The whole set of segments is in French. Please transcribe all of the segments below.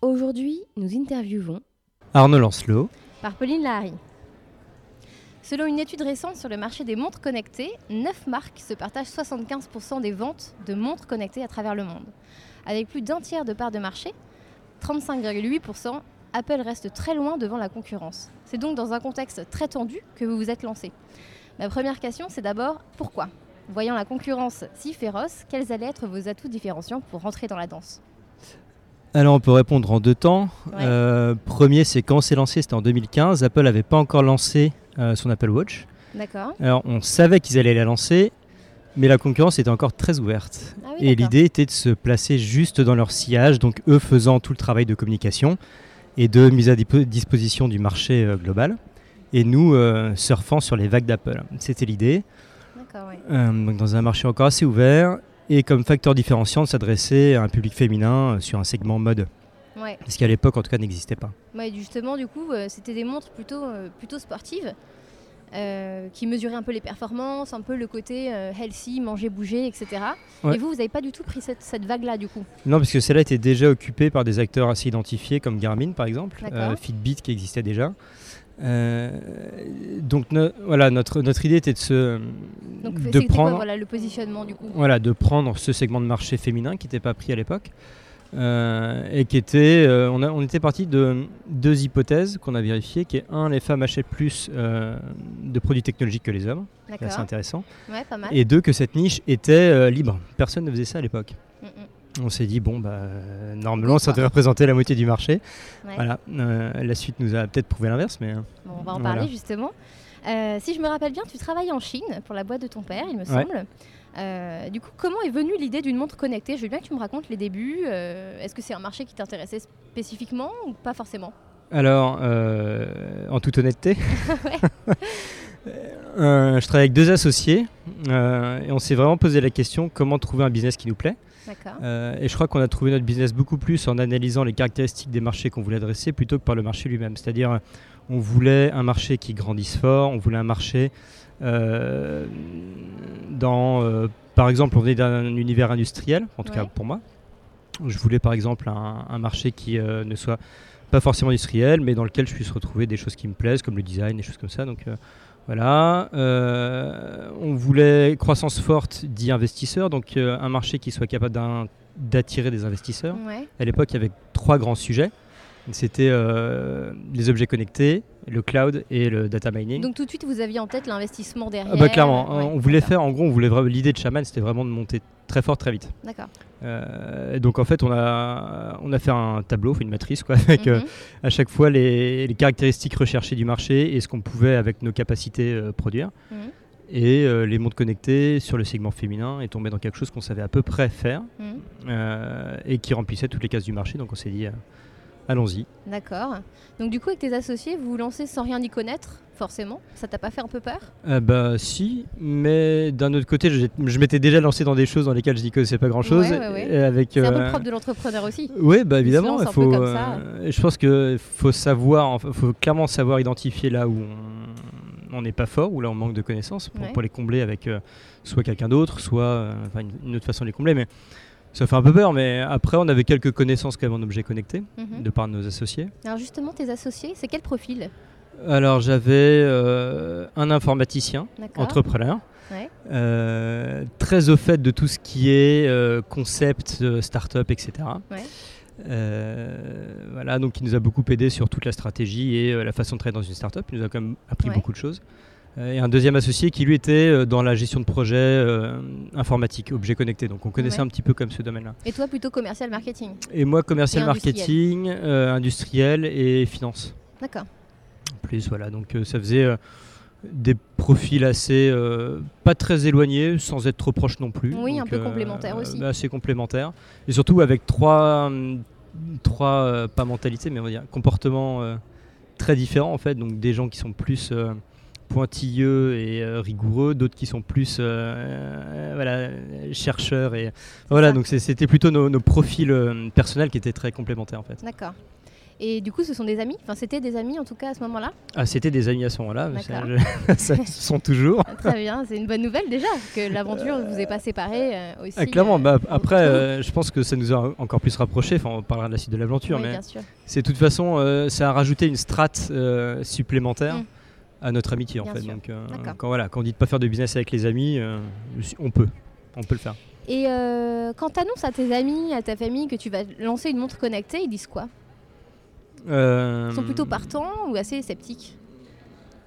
Aujourd'hui, nous interviewons Arnaud Lancelot. par Pauline Lahari. Selon une étude récente sur le marché des montres connectées, 9 marques se partagent 75% des ventes de montres connectées à travers le monde. Avec plus d'un tiers de part de marché, 35,8%, Apple reste très loin devant la concurrence. C'est donc dans un contexte très tendu que vous vous êtes lancé. Ma première question, c'est d'abord pourquoi? Voyant la concurrence si féroce, quels allaient être vos atouts différenciants pour rentrer dans la danse? Alors on peut répondre en deux temps. Ouais. Euh, premier, c'est quand s'est lancé, c'était en 2015. Apple n'avait pas encore lancé euh, son Apple Watch. D'accord Alors on savait qu'ils allaient la lancer, mais la concurrence était encore très ouverte. Ah oui, Et l'idée était de se placer juste dans leur sillage, donc eux faisant tout le travail de communication et de mise à disposition du marché euh, global, et nous surfant sur les vagues d'Apple. C'était l'idée. D'accord, ouais. Euh, donc dans un marché encore assez ouvert, et comme facteur différenciant de s'adresser à un public féminin euh, sur un segment mode, Ouais. ce qui à l'époque en tout cas n'existait pas. Ouais, justement, du coup, euh, c'était des montres plutôt, euh, plutôt sportives euh, qui mesuraient un peu les performances, un peu le côté healthy, manger, bouger, etc. Ouais. Et vous, vous n'avez pas du tout pris cette, cette vague-là, du coup? Non, parce que celle-là était déjà occupée par des acteurs assez identifiés comme Garmin par exemple, Fitbit qui existait déjà. Euh, donc no- voilà, notre, notre idée était de se Donc, de quoi prendre voilà, le positionnement, du coup voilà de prendre ce segment de marché féminin qui n'était pas pris à l'époque euh, et qui était euh, on, a- on était parti de deux hypothèses qu'on a vérifiées qui est un les femmes achètent plus euh, de produits technologiques que les hommes c'est intéressant Ouais, pas mal. et deux que cette niche était libre personne ne faisait ça à l'époque. On s'est dit bon bah normalement ça quoi. devrait représenter la moitié du marché Ouais. voilà euh, la suite nous a peut-être prouvé l'inverse mais euh, Bon, on va en Voilà. parler, justement. Euh, si je me rappelle bien, tu travailles en Chine pour la boîte de ton père, il me Ouais. semble. Euh, du coup, comment est venue l'idée d'une montre connectée? Je veux bien que tu me racontes les débuts. Est-ce que c'est un marché qui t'intéressait spécifiquement ou pas forcément? Alors, en toute honnêteté, je travaille avec deux associés et on s'est vraiment posé la question comment trouver un business qui nous plaît? Euh, et je crois qu'on a trouvé notre business beaucoup plus en analysant les caractéristiques des marchés qu'on voulait adresser plutôt que par le marché lui-même. C'est-à-dire, euh, on voulait un marché qui grandisse fort, on voulait un marché euh, dans, euh, par exemple, on venait d'un univers industriel, en tout cas pour moi. Je voulais par exemple un, un marché qui ne soit pas forcément industriel, mais dans lequel je puisse retrouver des choses qui me plaisent, comme le design, des choses comme ça. Donc voilà. Euh, on voulait croissance forte dit investisseurs, donc euh, un marché qui soit capable d'attirer des investisseurs. Ouais. À l'époque, il y avait trois grands sujets. C'était euh, les objets connectés, le cloud et le data mining. Donc tout de suite, vous aviez en tête l'investissement derrière. Ah bah, clairement, Ouais, on voulait faire, en gros, on voulait l'idée de Shaman, c'était vraiment de monter très fort, très vite. D'accord. Euh, et donc en fait, on a, on a fait un tableau, une matrice, quoi, avec euh, Mhm. à chaque fois les, les caractéristiques recherchées du marché et ce qu'on pouvait avec nos capacités produire. Mhm. Et les montres connectées sur le segment féminin est tombé dans quelque chose qu'on savait à peu près faire Mhm. et qui remplissait toutes les cases du marché. Donc on s'est dit, allons-y. D'accord. Donc du coup, avec tes associés, vous vous lancez sans rien y connaître, forcément? Ça t'a pas fait un peu peur? Euh, bah si, mais d'un autre côté, je, je m'étais déjà lancé dans des choses dans lesquelles je dis que c'est pas grand-chose. Ouais, ouais, ouais. et avec, C'est un peu le euh, propre de l'entrepreneur aussi. Oui, bah évidemment, il un peu faut. comme ça. euh, je pense qu'il faut savoir, faut clairement savoir identifier là où on- n'est pas fort, ou là on manque de connaissances pour, les combler avec euh, soit quelqu'un d'autre, soit euh, une, une autre façon de les combler. Mais ça fait un peu peur. Mais après, on avait quelques connaissances quand même en objets connectés Mhm. de par nos associés. Alors justement, tes associés, c'est quel profil? Alors j'avais euh, un informaticien, entrepreneur. Ouais. euh, très au fait de tout ce qui est euh, concept, start-up, etc. Ouais. Voilà, donc il nous a beaucoup aidé sur toute la stratégie et la façon de travailler dans une startup. Il nous a quand même appris Ouais. beaucoup de choses. Euh, et un deuxième associé qui lui était euh, dans la gestion de projet euh, informatique, objets connectés. Donc on connaissait Ouais. un petit peu comme ce domaine-là. Et toi, plutôt commercial marketing Et moi, commercial Et industriel. marketing, euh, industriel et finance. D'accord. Plus, voilà. Donc euh, ça faisait des profils assez pas très éloignés, sans être trop proches non plus. Oui, un peu complémentaires aussi. assez complémentaires. Et surtout avec trois, trois pas mentalités, mais on va dire comportements très différents en fait. Donc des gens qui sont plus pointilleux et euh, rigoureux, d'autres qui sont plus euh, euh, voilà, chercheurs. Et voilà, ça. donc c'était plutôt nos, nos profils personnels qui étaient très complémentaires en fait. D'accord. Et du coup, ce sont des amis? Enfin, c'était des amis en tout cas à ce moment-là? Ah, c'était des amis à ce moment-là, mais ça, ça se sont toujours. Ah, Très bien, c'est une bonne nouvelle déjà, que l'aventure ne vous est pas séparée euh, aussi. Ah, clairement, euh, bah, après, je pense que ça nous a encore plus rapprochés. Enfin, on parlera de la suite de l'aventure, Oui, mais bien sûr. c'est de toute façon, ça a rajouté une strate supplémentaire Mm. À notre amitié en Bien fait. sûr. Donc, euh, quand voilà, quand on dit de pas faire de business avec les amis, euh, on peut, on peut le faire. Et euh, quand tu annonces à tes amis, à ta famille que tu vas lancer une montre connectée, ils disent quoi? Ils sont plutôt partants ou assez sceptiques?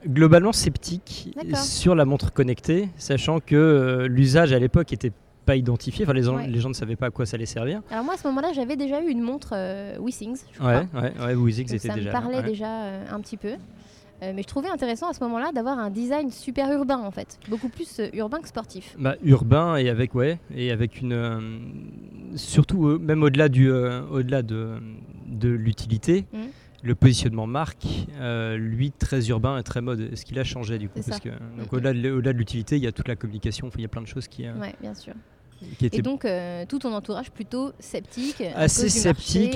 Globalement sceptique D'accord. sur la montre connectée, sachant que l'usage à l'époque était pas identifié. Enfin, les gens, Ouais. les gens ne savaient pas à quoi ça allait servir. Alors moi à ce moment-là, j'avais déjà eu une montre Withings, je crois. Ouais, ouais, ouais. Était ça déjà. me là, parlait ouais. déjà un petit peu. Euh, mais je trouvais intéressant à ce moment-là d'avoir un design super urbain en fait, beaucoup plus euh, urbain que sportif. Bah, urbain et avec ouais et avec une euh, surtout même au-delà du au-delà de, de l'utilité Mhm. le positionnement marque lui très urbain et très mode ce qu'il a changé du coup parce que donc Mhm. au-delà de, de l'utilité il y a toute la communication il y a plein de choses qui, Ouais, bien sûr. Qui Et donc euh, tout ton entourage plutôt sceptique, assez marché,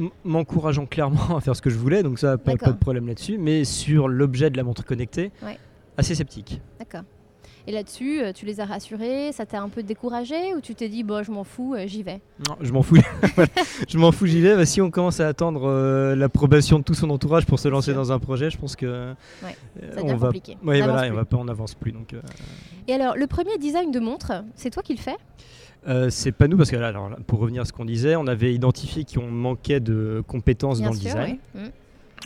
euh, m'encourageant clairement à faire ce que je voulais donc ça pas, pas de problème là-dessus mais sur l'objet de la montre connectée Ouais. assez sceptique D'accord. Et là-dessus, euh, tu les as rassurés, ça t'a un peu découragé ou tu t'es dit, bon, je m'en fous, euh, j'y vais? Non, je m'en fous. je m'en fous, j'y vais. Bah, si on commence à attendre euh, l'approbation de tout son entourage pour se lancer dans un projet, je pense que euh, Ouais, euh, Ça devient on va. compliqué. Ouais, On voilà, on plus. va pas, on avance plus. Donc, euh, Et alors, le premier design de montre, c'est toi qui le fais? Euh, c'est pas nous parce que là, alors, pour revenir à ce qu'on disait, on avait identifié qu'on manquait de compétences Bien dans le design. oui.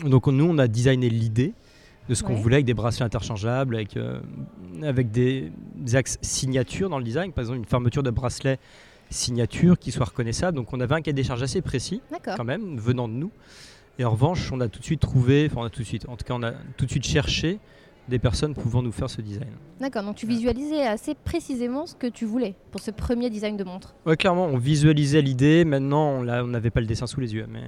Mm. Donc nous, on a designé l'idée de ce qu'on Ouais. voulait avec des bracelets interchangeables, avec, euh, avec des, des axes signature dans le design, par exemple une fermeture de bracelet signature qui soit reconnaissable. Donc on avait un cahier des charges assez précis quand même, venant de nous. Et en revanche, on a tout de suite trouvé, enfin on a tout de suite, en tout cas on a tout de suite cherché des personnes pouvant nous faire ce design. D'accord, donc tu visualisais assez précisément ce que tu voulais pour ce premier design de montre. Ouais, clairement, on visualisait l'idée, maintenant on n'avait pas le dessin sous les yeux. Mais,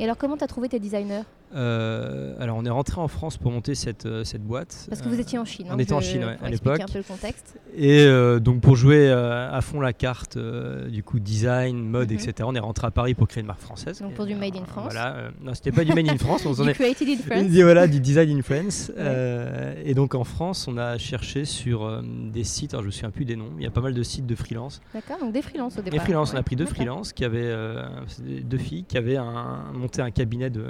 Et alors, comment tu as trouvé tes designers? Euh, alors on est rentré en France pour monter cette, euh, cette boîte. Parce que vous Euh, étiez en Chine. on hein, était en Chine, ouais, à l'époque. un peu le contexte. Et euh, donc pour jouer euh, à fond la carte euh, du coup design, mode, Mhm. etc. On est rentré à Paris pour créer une marque française. Donc pour du Made in euh, France. Voilà, euh, non c'était pas du Made in France, on Du est Created in France. voilà du design in France. Ouais. Euh, et donc en France, on a cherché sur euh, des sites, alors je me souviens plus des noms. Il y a pas mal de sites de freelance. D'accord, donc des freelances au départ. freelance, on a ouais. pris deux D'accord. freelances qui avaient euh, deux filles qui avaient un- monté un cabinet de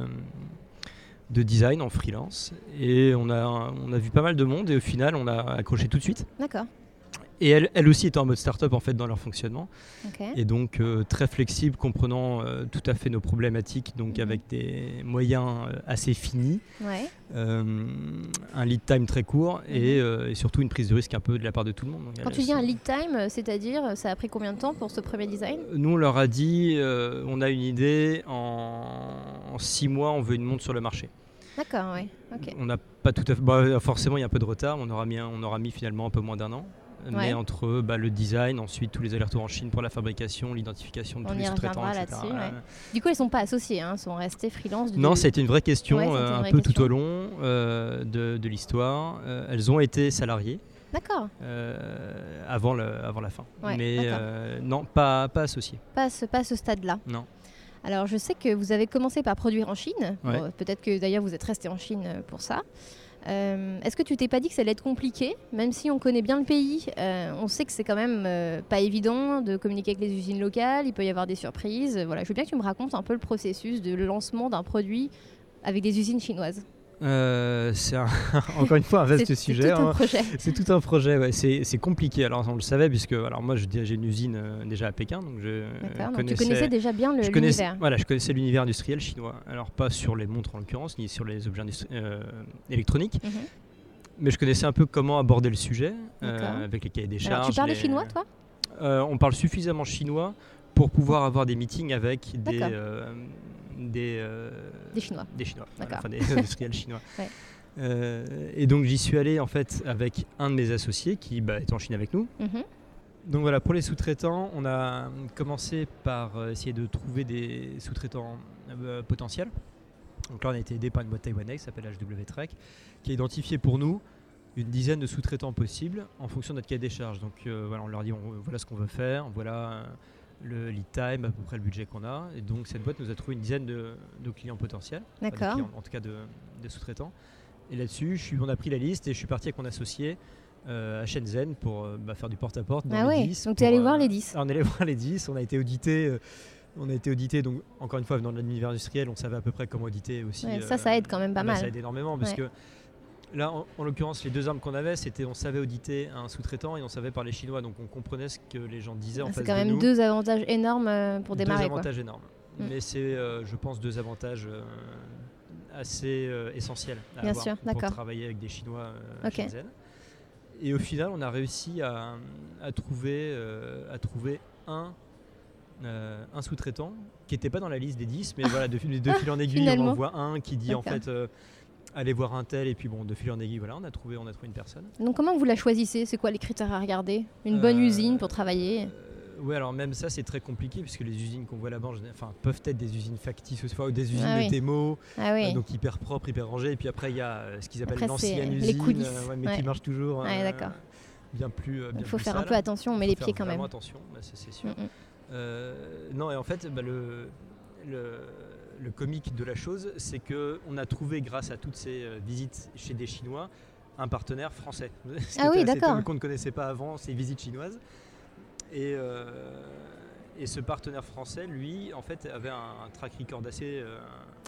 de design en freelance et on a, on a vu pas mal de monde et au final on a accroché tout de suite D'accord, et elles, elles aussi étaient en mode start-up en fait dans leur fonctionnement et donc euh, très flexible, comprenant euh, tout à fait nos problématiques, donc Mhm. avec des moyens euh, assez finis, Ouais. un lead time très court et, euh, et surtout une prise de risque un peu de la part de tout le monde. Donc, Mhm. Quand tu dis un lead time, c'est-à-dire, ça a pris combien de temps pour ce premier design? Nous on leur a dit, on a une idée, en, en six mois on veut une montre sur le marché. D'accord. Ok. On n'a pas tout à fait, bah, forcément il y a un peu de retard, on aura mis, un- on aura mis finalement un peu moins d'un an. Ouais. Mais entre bah, le design, ensuite tous les allers-retours en Chine pour la fabrication, l'identification de On tous y les sous-traitants, etc. ouais. Du coup, elles sont pas associées, hein, elles sont restées freelance. du Non, ça a été une vraie question, euh, une un peu question. tout au long euh, de, de l'histoire. Euh, elles ont été salariées D'accord, avant, le, avant la fin. Mais non, pas, pas associées. pas à ce, pas à ce stade-là. Non. Alors, je sais que vous avez commencé par produire en Chine. Ouais. Bon, Peut-être que d'ailleurs vous êtes resté en Chine euh, pour ça. Euh, Est-ce que tu t'es pas dit que ça allait être compliqué Même si on connaît bien le pays, euh, on sait que c'est quand même euh, pas évident de communiquer avec les usines locales, il peut y avoir des surprises. Voilà, je veux bien que tu me racontes un peu le processus de lancement d'un produit avec des usines chinoises. Euh, c'est un- encore une fois un vaste sujet. C'est tout un hein. projet. C'est tout un projet, ouais. c'est compliqué. Alors on le savait puisque alors moi je j'ai une usine euh, déjà à Pékin, donc je euh. Donc connaissais, tu connaissais déjà bien l'univers. voilà, je connaissais l'univers industriel chinois. Alors pas sur les montres en l'occurrence, ni sur les objets euh, électroniques, Mhm. mais je connaissais un peu comment aborder le sujet avec les cahiers des charges. Alors, tu parles les- chinois, toi? On parle suffisamment chinois pour pouvoir avoir des meetings avec des, euh, Des Chinois. des Chinois, enfin des industriels chinois. Ouais. Euh, et donc j'y suis allé en fait avec un de mes associés qui bah, est en Chine avec nous. Mhm. Donc voilà, pour les sous-traitants, on a commencé par euh, essayer de trouver des sous-traitants euh, potentiels. Donc là, on a été aidé par une boîte taïwanaise qui s'appelle HW Trek, qui a identifié pour nous une dizaine de sous-traitants possibles en fonction de notre cahier des charges. Donc euh, voilà, on leur dit on- voilà ce qu'on veut faire, voilà le lead time, à peu près le budget qu'on a. Et donc cette boîte nous a trouvé une dizaine de, de clients potentiels, enfin, de D'accord. clients, en tout cas de, de sous-traitants. Et là-dessus, je suis- on a pris la liste et je suis parti avec mon associé euh, à Shenzhen pour euh, bah, faire du porte-à-porte. Ah ouais, 10 donc tu es allé voir euh, les 10. alors, on est allé voir les 10, on a été audité. on a été audité, donc encore une fois, venant de l'univers industriel, on savait à peu près comment auditer aussi. Ouais, ça, ça aide quand même pas bah, mal. Ça aide énormément parce Ouais. que là, en, en l'occurrence, les deux armes qu'on avait, c'était on savait auditer un sous-traitant et on savait parler chinois, donc on comprenait ce que les gens disaient en Ah, C'est face quand même deux avantages énormes euh, pour démarrer. Deux quoi. avantages énormes. Mm. Mais c'est, euh, je pense, deux avantages euh, assez euh, essentiels à Bien avoir sûr, pour travailler avec des Chinois euh, à Ok. Shenzhen. Et au final, on a réussi à, à trouver, à trouver un, euh, un sous-traitant qui n'était pas dans la liste des 10, mais voilà, de, de fil en aiguille, on en voit un qui dit en fait euh, allez voir un tel, et puis bon, de fil en aiguille, voilà, on a trouvé, on a trouvé une personne. Donc comment vous la choisissez? C'est quoi les critères à regarder? Une bonne Euh, usine pour travailler? Euh, ouais, alors même ça, c'est très compliqué puisque les usines qu'on voit là-bas, enfin, peuvent être des usines factices, ou des usines Ah de oui. démo, Ah oui. euh, donc hyper propres, hyper rangées. Et puis après, il y a ce qu'ils appellent l'ancienne usine, les coulisses, ouais, mais ouais. qui marche toujours. Ouais, d'accord. Bien plus. Il faut plus faire un peu attention, on met les pieds quand même. attention, bah, c'est sûr. Mm, mm. Non, et en fait, bah, le, le, le comique de la chose, c'est que on a trouvé, grâce à toutes ces euh, visites chez des Chinois, un partenaire français. Ah oui, d'accord. qu'on ne connaissait pas avant ces visites chinoises. Et, euh, et ce partenaire français, lui, en fait, avait un, track record assez, euh,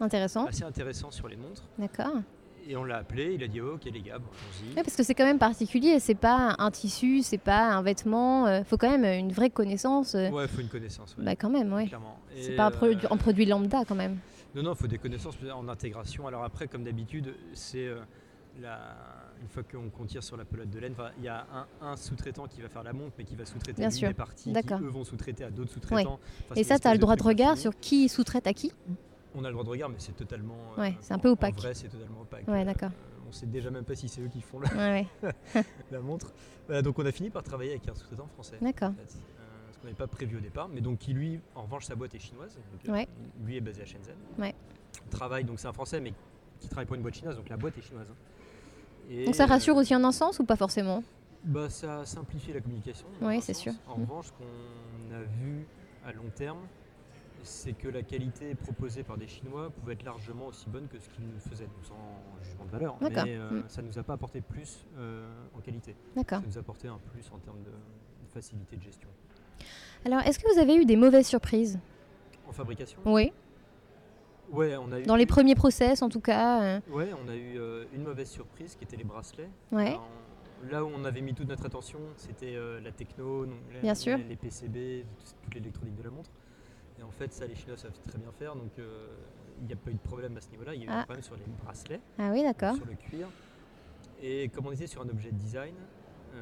Intéressant. assez intéressant sur les montres. D'accord. Et on l'a appelé, il a dit oh, ok les gars, bon, allons-y. Ouais, parce que c'est quand même particulier. C'est pas un tissu, c'est pas un vêtement. Il faut quand même une vraie connaissance. euh, Ouais, il faut une connaissance. ouais, Bah quand même, oui. Clairement. C'est pas un, euh, produit, un produit lambda quand même. Non, non, il faut des connaissances en intégration. Alors après, comme d'habitude, c'est euh, la... une fois qu'on tire sur la pelote de laine, il y a un, un sous-traitant qui va faire la montre, mais qui va sous-traiter Bien lui sûr. des parties qui eux vont sous-traiter à d'autres sous-traitants. Et ça, tu as le droit de truc regard sur qui sous-traite à qui? On a le droit de regard, mais c'est totalement. Ouais, c'est un peu opaque. En vrai, c'est totalement opaque. Ouais, d'accord. Euh, on sait déjà même pas si c'est eux qui font Ouais, ouais. la, montre. Voilà, donc on a fini par travailler avec un sous-traitant français. D'accord. en fait. Euh, ce qu'on n'avait pas prévu au départ, mais donc qui lui, en revanche, sa boîte est chinoise. donc, euh, Ouais. Lui est basé à Shenzhen. Ouais. Travaille, donc c'est un français, mais qui travaille pour une boîte chinoise, donc la boîte est chinoise. hein. Et, Donc ça rassure euh, aussi en un sens ou pas forcément? Bah, Ça simplifie la communication. un c'est sûr. En Mm. revanche, ce qu'on a vu à long terme, c'est que la qualité proposée par des Chinois pouvait être largement aussi bonne que ce qu'ils nous faisaient, donc sans jugement de valeur. Mais euh, Mm. ça ne nous a pas apporté plus euh, en qualité. Ça nous a apporté un plus en termes de, de facilité de gestion. Alors, est-ce que vous avez eu des mauvaises surprises? En fabrication? Oui. Ouais, on a eu. Dans les premiers process, en tout cas. euh, Ouais, on a eu une mauvaise surprise qui était les bracelets. Ouais. Alors, là où on avait mis toute notre attention, c'était la techno, les, sûr. PCB, tout- toute l'électronique de la montre. Et en fait, ça, les Chinois savent très bien faire, donc euh, il n'y a pas eu de problème à ce niveau-là. Il y a eu Ah. un problème sur les bracelets, Ah oui, d'accord. sur le cuir. Et comme on était sur un objet de design, euh,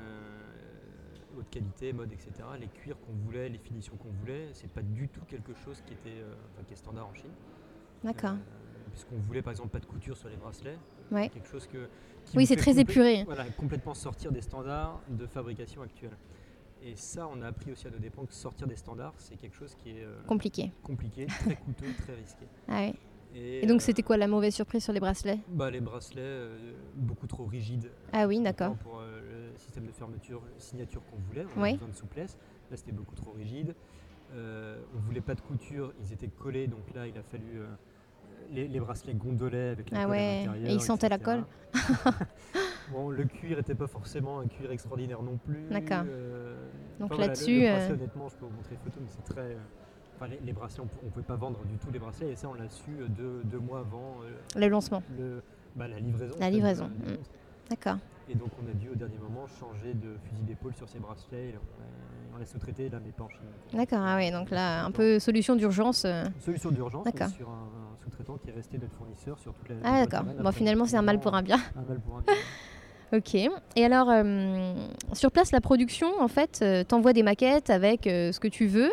haute qualité, mode, etc., les cuirs qu'on voulait, les finitions qu'on voulait, c'est pas du tout quelque chose qui, était, euh, enfin, qui est standard en Chine. D'accord. Puisqu'on voulait par exemple pas de couture sur les bracelets. Ouais. Quelque chose que. qui Oui, c'est très épuré. Voilà, complètement sortir des standards de fabrication actuels. Et ça, on a appris aussi à nos dépens que sortir des standards, c'est quelque chose qui est euh, Compliqué. compliqué, très coûteux, très risqué. Ah ouais. Et, Et donc, euh, c'était quoi la mauvaise surprise sur les bracelets? Bah, Les bracelets, euh, beaucoup trop rigides. Ah oui, d'accord. Pour le système de fermeture, signature qu'on voulait, on Oui. avait besoin de souplesse. Là, c'était beaucoup trop rigide. On voulait pas de couture, ils étaient collés, donc là, il a fallu. les, les bracelets gondolaient avec la Ah colle à ouais, l'intérieur, et ils sentaient la colle Bon, le cuir n'était pas forcément un cuir extraordinaire non plus. D'accord. euh, Donc enfin, là-dessus, euh, honnêtement, je peux vous montrer les photos, mais c'est très. euh, Enfin, les, les bracelets, on ne pouvait pas vendre du tout les bracelets, et ça, on l'a su deux, deux mois avant le lancement. le, bah, la livraison. La livraison, mm. D'accord. Et donc, on a dû au dernier moment changer de fusil d'épaule sur ces bracelets. et on, l'a sous-traité, là, mais pas en Chine. D'accord, ah oui, donc là, un peu solution d'urgence. Solution d'urgence, sur un, un sous-traitant qui est resté notre fournisseur sur toute la. Ah d'accord. Bon, finalement, c'est un mal pour un bien. Un mal pour un bien. Ok. Et alors, euh, sur place, la production, en fait, euh, t'envoies des maquettes avec euh, ce que tu veux,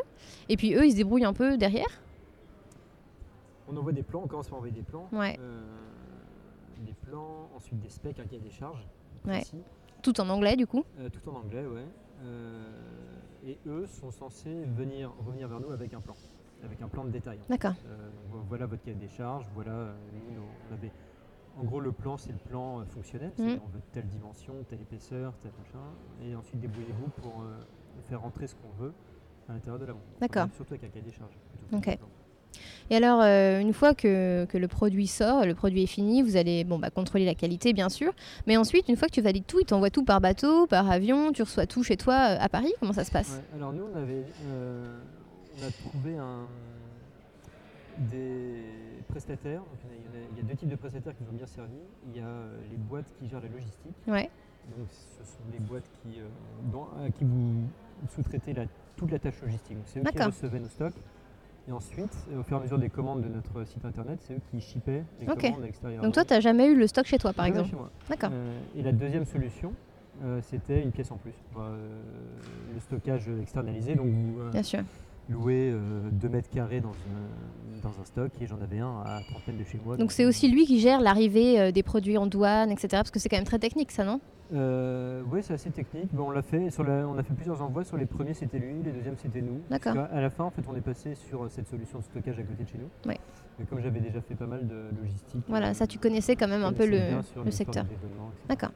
et puis eux, ils se débrouillent un peu derrière. On envoie des plans, on commence par envoyer des plans. Ouais. Euh, des plans, ensuite des specs, un cahier des charges. Ouais. Tout en anglais, du coup. Tout en anglais, ouais. Et eux sont censés venir, revenir vers nous avec un plan, avec un plan de détail. D'accord. Voilà votre cahier des charges, voilà, on avait, en gros le plan c'est le plan euh, fonctionnel, Mhm. on veut telle dimension, telle épaisseur, tel machin, et ensuite débrouillez-vous pour euh, faire rentrer ce qu'on veut à l'intérieur de la montre. D'accord. Surtout avec un cahier des charges. Ok. Et alors, euh, une fois que, que le produit sort, le produit est fini, vous allez bon, bah, contrôler la qualité, bien sûr. Mais ensuite, une fois que tu valides tout, ils t'envoient tout par bateau, par avion, tu reçois tout chez toi à Paris. Comment ça se passe? Ouais, alors nous on avait euh, on a trouvé un, des prestataires, donc il y, a- il y deux types de prestataires qui nous ont bien servi. Il y a euh, les boîtes qui gèrent la logistique, Ouais. donc ce sont des boîtes qui, euh, dans- à qui vous sous-traitez la- toute la tâche logistique. C'est eux qui recevaient nos stocks. Et ensuite, au fur et à mesure des commandes de notre site internet, c'est eux qui shippaient les commandes à l'extérieur. Donc toi, tu n'as jamais eu le stock chez toi, par Jamais exemple chez moi. D'accord. Euh, et la deuxième solution, euh, c'était une pièce en plus. Euh, le stockage externalisé, donc vous euh, Bien sûr. Louez 2 mètres carrés dans un, dans un stock et j'en avais un à 30 mètres de chez moi. Donc c'est aussi lui qui gère l'arrivée euh, des produits en douane, etc. Parce que c'est quand même très technique, ça, non? Euh, oui, c'est assez technique. Bon, on l'a fait. Sur la- on a fait plusieurs envois. Sur les premiers, c'était lui. Les deuxièmes, c'était nous. D'accord. À la fin, en fait, on est passé sur euh, cette solution de stockage à côté de chez nous. Ouais. Mais comme j'avais déjà fait pas mal de logistique. Voilà, euh, ça, tu connaissais quand même un peu le, secteur. D'accord.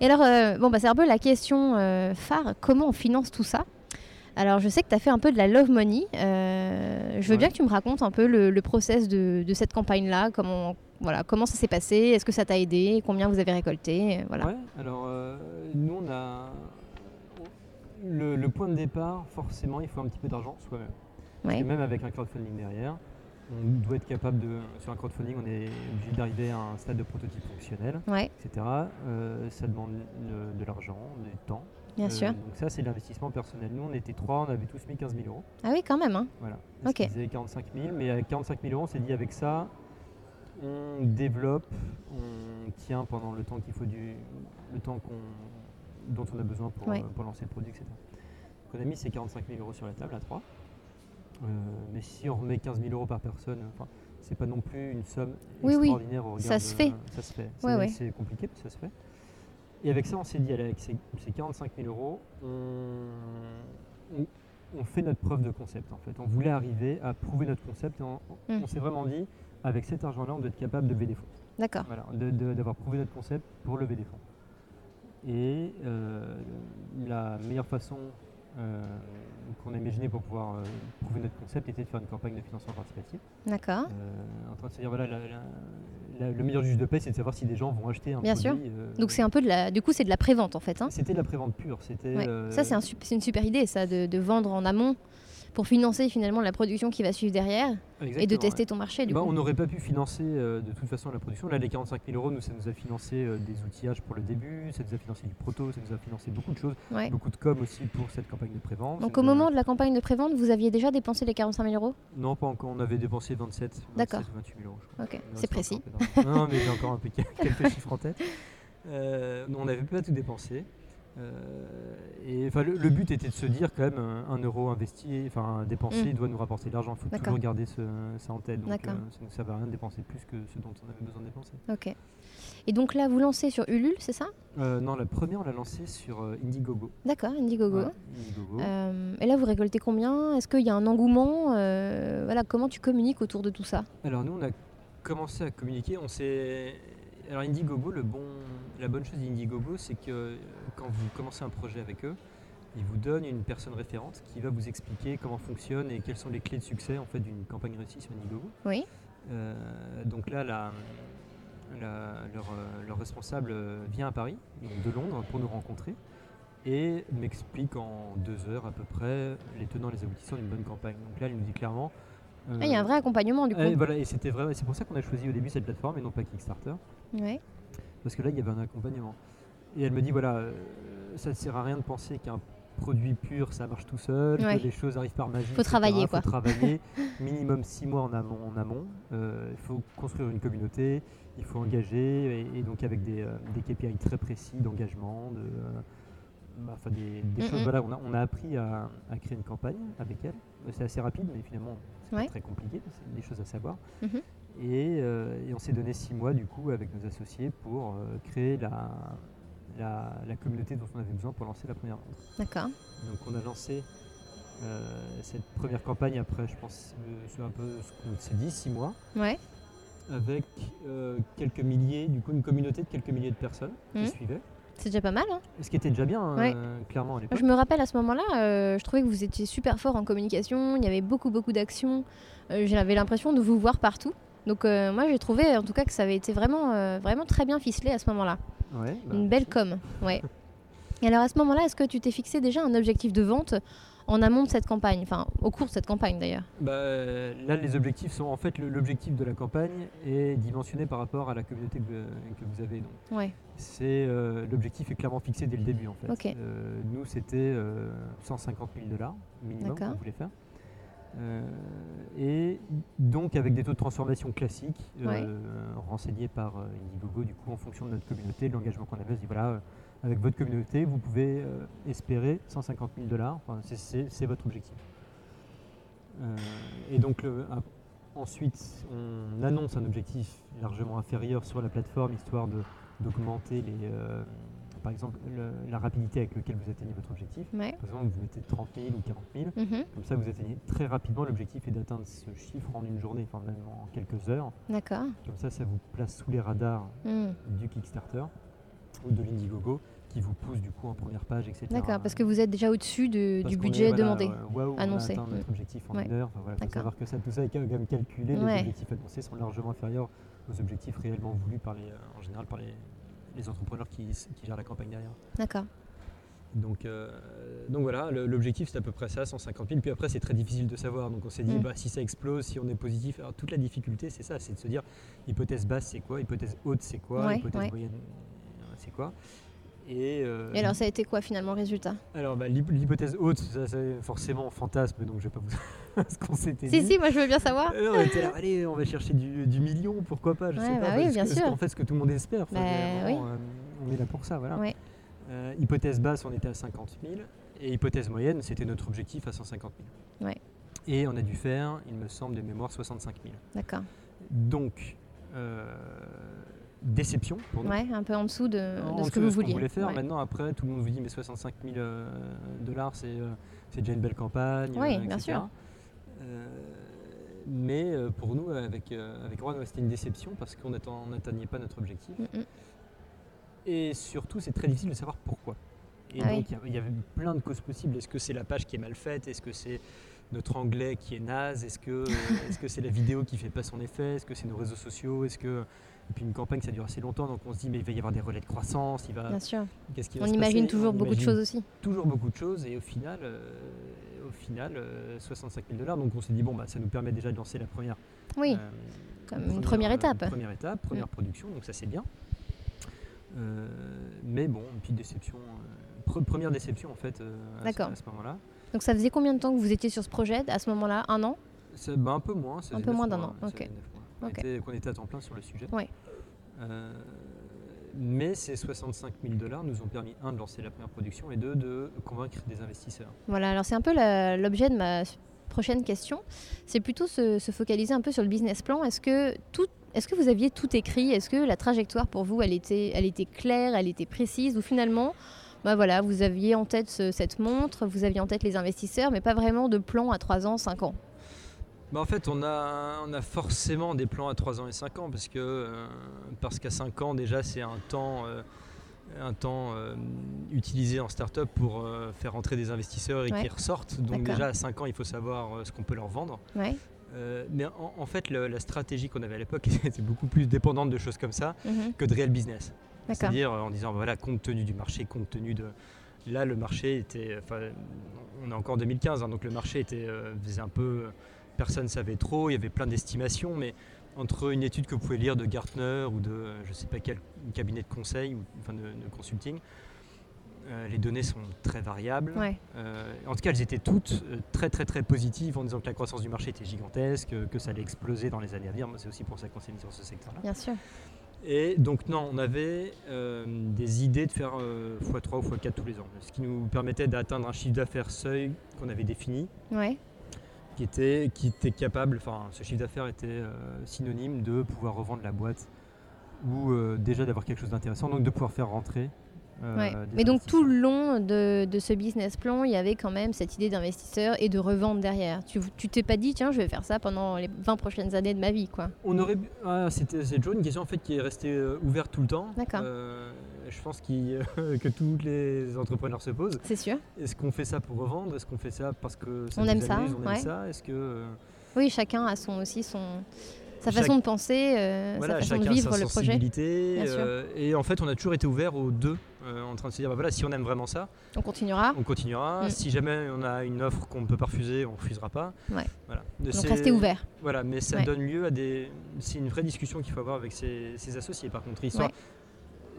Et alors, euh, bon, bah, c'est un peu la question euh, phare, comment on finance tout ça? Alors, je sais que tu as fait un peu de la love money. Euh, je veux Ouais. bien que tu me racontes un peu le, le process de, de cette campagne-là, comment, voilà, comment ça s'est passé, est-ce que ça t'a aidé, combien vous avez récolté, voilà. Ouais, alors euh, nous on a le, le point de départ, forcément il faut un petit peu d'argent soi-même. Ouais. même avec un crowdfunding derrière, on doit être capable de, sur un crowdfunding on est obligé d'arriver à un stade de prototype fonctionnel, Ouais, etc. Euh, ça demande de l'argent, du temps. Bien Euh, sûr. Donc ça c'est l'investissement personnel. Nous on était trois, on avait tous mis 15 000 euros. Ah oui, quand même. Hein. Voilà. Ok. Ce qui faisait 45 000, mais à 45 000 euros, on s'est dit avec ça, on développe, on tient pendant le temps qu'il faut du, le temps qu'on, dont on a besoin pour, Ouais. euh, pour lancer le produit, etc. Donc on a mis ces 45 000 euros sur la table à 3. mais si on remet 15 000 euros par personne, enfin, c'est pas non plus une somme Oui, oui. extraordinaire au regard Ça de- se fait. Ça se fait. Ouais, C'est- ouais. C'est compliqué, mais ça se fait. Et avec ça, on s'est dit, allez, avec ces, ces 45 000 euros, on, on- on fait notre preuve de concept en fait. On voulait arriver à prouver notre concept et on, Mm. on s'est vraiment dit, avec cet argent-là, on doit être capable de lever des fonds. D'accord. Voilà, d'avoir prouvé notre concept pour lever des fonds. Et euh, la meilleure façon qu'on a imaginée pour pouvoir euh, prouver notre concept était de faire une campagne de financement participatif. D'accord. Euh, en train de se dire, voilà, la- la- la- le meilleur juge de paix, c'est de savoir si des gens vont acheter un Bien produit. euh, Donc c'est un peu de la, du coup, c'est de la prévente en fait. Hein. C'était de la prévente pure. C'était, Ouais. euh, Ça, c'est un une super idée, ça, de, de vendre en amont pour financer finalement la production qui va suivre derrière et de tester ouais. ton marché. Du Bah, coup. on n'aurait pas pu financer euh, de toute façon la production. Là, les 45 000 euros, nous, ça nous a financé euh, des outillages pour le début, ça nous a financé du proto, ça nous a financé beaucoup de choses, Ouais. beaucoup de com aussi pour cette campagne de prévente. Donc au a- moment de la campagne de prévente, vous aviez déjà dépensé les 45 000 euros? Non, pas encore. On avait dépensé 27, 27 D'accord. ou 28 000 euros, je crois. Ok, c'est précis. non, mais j'ai encore un peu quelques chiffres en tête. Euh, non, on n'avait pas tout dépensé. Euh, et enfin, le, le but était de se dire quand même un, un euro investi, enfin dépensé, Mm. doit nous rapporter de l'argent. Il faut toujours garder ce- ça en tête. Donc euh, ça ne à rien de dépenser plus que ce dont on avait besoin de dépenser. Ok. Et donc là, vous lancez sur Ulule, c'est ça? Euh, non, la première, on l'a lancée sur euh, Indiegogo. D'accord, Indiegogo. Ouais, Indiegogo. Euh, et là, vous récoltez combien? Est-ce qu'il y a un engouement? Voilà, comment tu communiques autour de tout ça? Alors nous, on a commencé à communiquer. On s'est. Alors Indiegogo, le bon, la bonne chose d'Indiegogo, c'est que euh, quand vous commencez un projet avec eux, ils vous donnent une personne référente qui va vous expliquer comment fonctionne et quelles sont les clés de succès en fait d'une campagne réussie sur Indiegogo. Oui. Euh, donc là, la- la- leur, euh, leur responsable vient à Paris, donc de Londres, pour nous rencontrer et m'explique en deux heures à peu près les tenants et les aboutissants d'une bonne campagne. Donc là, elle nous dit clairement. Ah, Il y a un vrai accompagnement du coup. et voilà, et c'était vrai, c'est pour ça qu'on a choisi au début cette plateforme et non pas Kickstarter, Ouais. parce que là il y avait un accompagnement. Et elle me dit voilà, euh, ça ne sert à rien de penser qu'un produit pur, ça marche tout seul, Ouais. que les choses arrivent par magie. Faut travailler, Faut quoi. travailler. Minimum six mois en amont. En amont. Euh, il faut construire une communauté, il faut engager, et, et donc avec des, euh, des KPI très précis d'engagement, de, bah, des, des Mm, choses. Voilà, on a, on a appris à, à créer une campagne avec elle. C'est assez rapide, mais finalement, c'est Ouais. très compliqué, c'est des choses à savoir. Mhm. Et, euh, et on s'est donné six mois du coup avec nos associés pour euh, créer la, la, la communauté dont on avait besoin pour lancer la première montre. D'accord. Donc on a lancé euh, cette première campagne après, je pense, c'est un peu ce qu'on s'est dit, six mois, Ouais. avec euh, quelques milliers, du coup une communauté de quelques milliers de personnes Mhm. qui suivaient. C'est déjà pas mal. Hein Ce qui était déjà bien, Ouais. euh, clairement à je me rappelle à ce moment-là, euh, je trouvais que vous étiez super fort en communication. Il y avait beaucoup, beaucoup d'actions. J'avais l'impression de vous voir partout. Donc, euh, moi, j'ai trouvé en tout cas que ça avait été vraiment, euh, vraiment très bien ficelé à ce moment-là. Ouais, bah, Une belle com. Ouais. Et alors, à ce moment-là, est-ce que tu t'es fixé déjà un objectif de vente en amont de cette campagne Enfin, au cours de cette campagne d'ailleurs? Bah, là, les objectifs sont en fait l'objectif de la campagne est dimensionné par rapport à la communauté que, que vous avez. Donc, Ouais. c'est euh, l'objectif est clairement fixé dès le début en fait. Ok. Euh, nous, c'était euh, 150 000 dollars minimum D'accord. qu'on voulait faire. Euh, et donc avec des taux de transformation classiques euh, Ouais. renseignés par euh, Indiegogo du coup en fonction de notre communauté, de l'engagement qu'on avait, on dit voilà euh, avec votre communauté vous pouvez euh, espérer 150 000 dollars, Enfin, c'est- votre objectif. Euh, et donc le- un- ensuite on annonce un objectif largement inférieur sur la plateforme histoire de- d'augmenter les euh, par exemple le- la rapidité avec laquelle vous atteignez votre objectif. Ouais. Par exemple vous mettez 30 000 ou 40 000 Mhm. comme ça, vous atteignez très rapidement l'objectif est d'atteindre ce chiffre en une journée, enfin même en quelques heures. D'accord. Comme ça, ça vous place sous les radars Hmm. du Kickstarter ou de l'Indiegogo qui vous pousse du coup en première page, etc. D'accord, parce que vous êtes déjà au-dessus de- du est, budget voilà, demandé. euh, on a annoncé. atteint notre Mm. objectif en Ouais. une heure. Enfin, voilà, faut savoir que ça, tout ça est quand même calculé. Ouais. Les objectifs annoncés sont largement inférieurs aux objectifs réellement voulus par les, euh, en général par les, les entrepreneurs qui, qui gèrent la campagne derrière. D'accord. Donc, euh, donc voilà, l'objectif c'est à peu près ça, 150 000. Puis après c'est très difficile de savoir. Donc on s'est dit, Mm. bah, si ça explose, si on est positif, alors toute la difficulté c'est ça, c'est de se dire, hypothèse basse c'est quoi, hypothèse haute c'est quoi, Ouais, hypothèse ouais. moyenne c'est quoi? Et, euh, Et alors, ça a été quoi finalement le résultat? Alors, bah, l'hyp- l'hypothèse haute, ça c'est forcément fantasme, donc je vais pas vous ce qu'on s'était Si, dit. si, moi je veux bien savoir. Euh, on était là, allez, on va chercher du, du million, pourquoi pas, je Ouais, sais pas. bah oui, parce bien que- sûr. En fait, ce que tout le monde espère. Enfin, Bah euh, on est là pour ça, voilà. Ouais. Euh, hypothèse basse, on était à 50 000. Et hypothèse moyenne, c'était notre objectif à 150 000. Ouais. Et on a dû faire, il me semble, de mémoire 65 000. D'accord. Donc, euh, déception pour nous. Ouais, un peu en dessous de, En de ce dessous que vous vouliez. voulait faire. Ouais. Maintenant, après, tout le monde vous dit, mais 65 000 euh, dollars, c'est euh, c'est déjà une belle campagne. Oui, euh, bien etc. sûr. Euh, mais euh, pour nous, avec, euh, avec Juan, c'était une déception parce qu'on n'atteignait pas notre objectif. Mm, mm. Et surtout, c'est très difficile de savoir pourquoi. Et Ah donc, il y y, avait plein de causes possibles. Est-ce que c'est la page qui est mal faite? Est-ce que c'est notre anglais qui est naze Est-ce que que c'est la vidéo qui fait pas son effet Est-ce que c'est nos réseaux sociaux Est-ce que et puis une campagne ça dure assez longtemps, donc on se dit mais il va y avoir des relais de croissance, il va Bien sûr. qu'est-ce qui va On se imagine passer toujours On beaucoup de choses aussi. toujours beaucoup de choses et au final, euh, au final, euh, 65 000 dollars. Donc on s'est dit bon bah ça nous permet déjà de lancer la première. Oui, euh, comme une première étape. une première étape, première Mm. production, donc ça c'est bien. Euh, mais bon, une petite déception, euh, pre- première déception en fait euh, à ce- ce moment-là. Donc ça faisait combien de temps que vous étiez sur ce projet à ce moment-là? Un an? C'est bah, un peu moins. Un peu moins d'un mois, an, ok. était, qu'on était à temps plein sur le sujet. Ouais. Euh, mais ces 65 000 dollars nous ont permis, un, de lancer la première production et deux, de convaincre des investisseurs. Voilà, alors c'est un peu l'objet de ma prochaine question. C'est plutôt se, se focaliser un peu sur le business plan. Est-ce que, tout, est-ce que vous aviez tout écrit? Est-ce que la trajectoire pour vous, elle était, elle était claire, elle était précise? Ou finalement, bah voilà, vous aviez en tête ce- cette montre, vous aviez en tête les investisseurs, mais pas vraiment de plan à 3 ans, 5 ans Bah, en fait, on a, on a forcément des plans à 3 ans et 5 ans parce que euh, parce qu'à 5 ans déjà c'est un temps, euh, un temps euh, utilisé en start-up pour faire entrer des investisseurs et Ouais. qu'ils ressortent. Donc déjà à 5 ans il faut savoir ce qu'on peut leur vendre. Ouais. Mais en, en fait le- la stratégie qu'on avait à l'époque était beaucoup plus dépendante de choses comme ça Mhm. que de réel business. C'est-à-dire euh, en disant voilà compte tenu du marché, compte tenu de là le marché était, enfin on est encore en 2015 hein, donc le marché était euh, faisait un peu personne ne savait trop, il y avait plein d'estimations mais entre une étude que vous pouvez lire de Gartner ou de euh, je sais pas quel cabinet de conseil ou enfin de, de consulting Euh, les données sont très variables. Ouais. Euh, en tout cas, elles étaient toutes euh, très très très positives en disant que la croissance du marché était gigantesque, que, ça allait exploser dans les années à venir. C'est aussi pour ça qu'on s'est mis sur ce secteur-là. Bien sûr. Et donc non, on avait euh, des idées de faire euh, x3 ou x4 tous les ans, ce qui nous permettait d'atteindre un chiffre d'affaires seuil qu'on avait défini, Ouais. qui était, qui était capable, enfin ce chiffre d'affaires était euh, synonyme de pouvoir revendre la boîte ou euh, déjà d'avoir quelque chose d'intéressant, donc de pouvoir faire rentrer. Euh, Ouais. Mais donc tout le long de, de ce business plan, il y avait quand même cette idée d'investisseur et de revente derrière. Tu t'es pas dit, tiens, je vais faire ça pendant les 20 prochaines années de ma vie, quoi. On aurait, ah, c'était, c'est toujours une question en fait qui est restée euh, ouverte tout le temps. D'accord. Euh, je pense qu'il- que tous les entrepreneurs se posent. C'est sûr. Est-ce qu'on fait ça pour revendre? Est-ce qu'on fait ça parce que ça On nous aime ça, on ouais. aime ça? Est-ce que Oui, chacun a son, aussi son, sa Chaque- façon de penser, euh, voilà, sa façon de vivre sa le projet. euh, Et en fait, on a toujours été ouvert aux deux, euh, en train de se dire bah voilà, si on aime vraiment ça, On continuera. on continuera. Mm. Si jamais on a une offre qu'on ne peut pas refuser, on ne refusera pas. Ouais. Voilà. Donc rester ouvert. Voilà, mais ça Ouais. donne lieu à des. C'est une vraie discussion qu'il faut avoir avec ses, ses associés. Par contre, histoire. Ouais.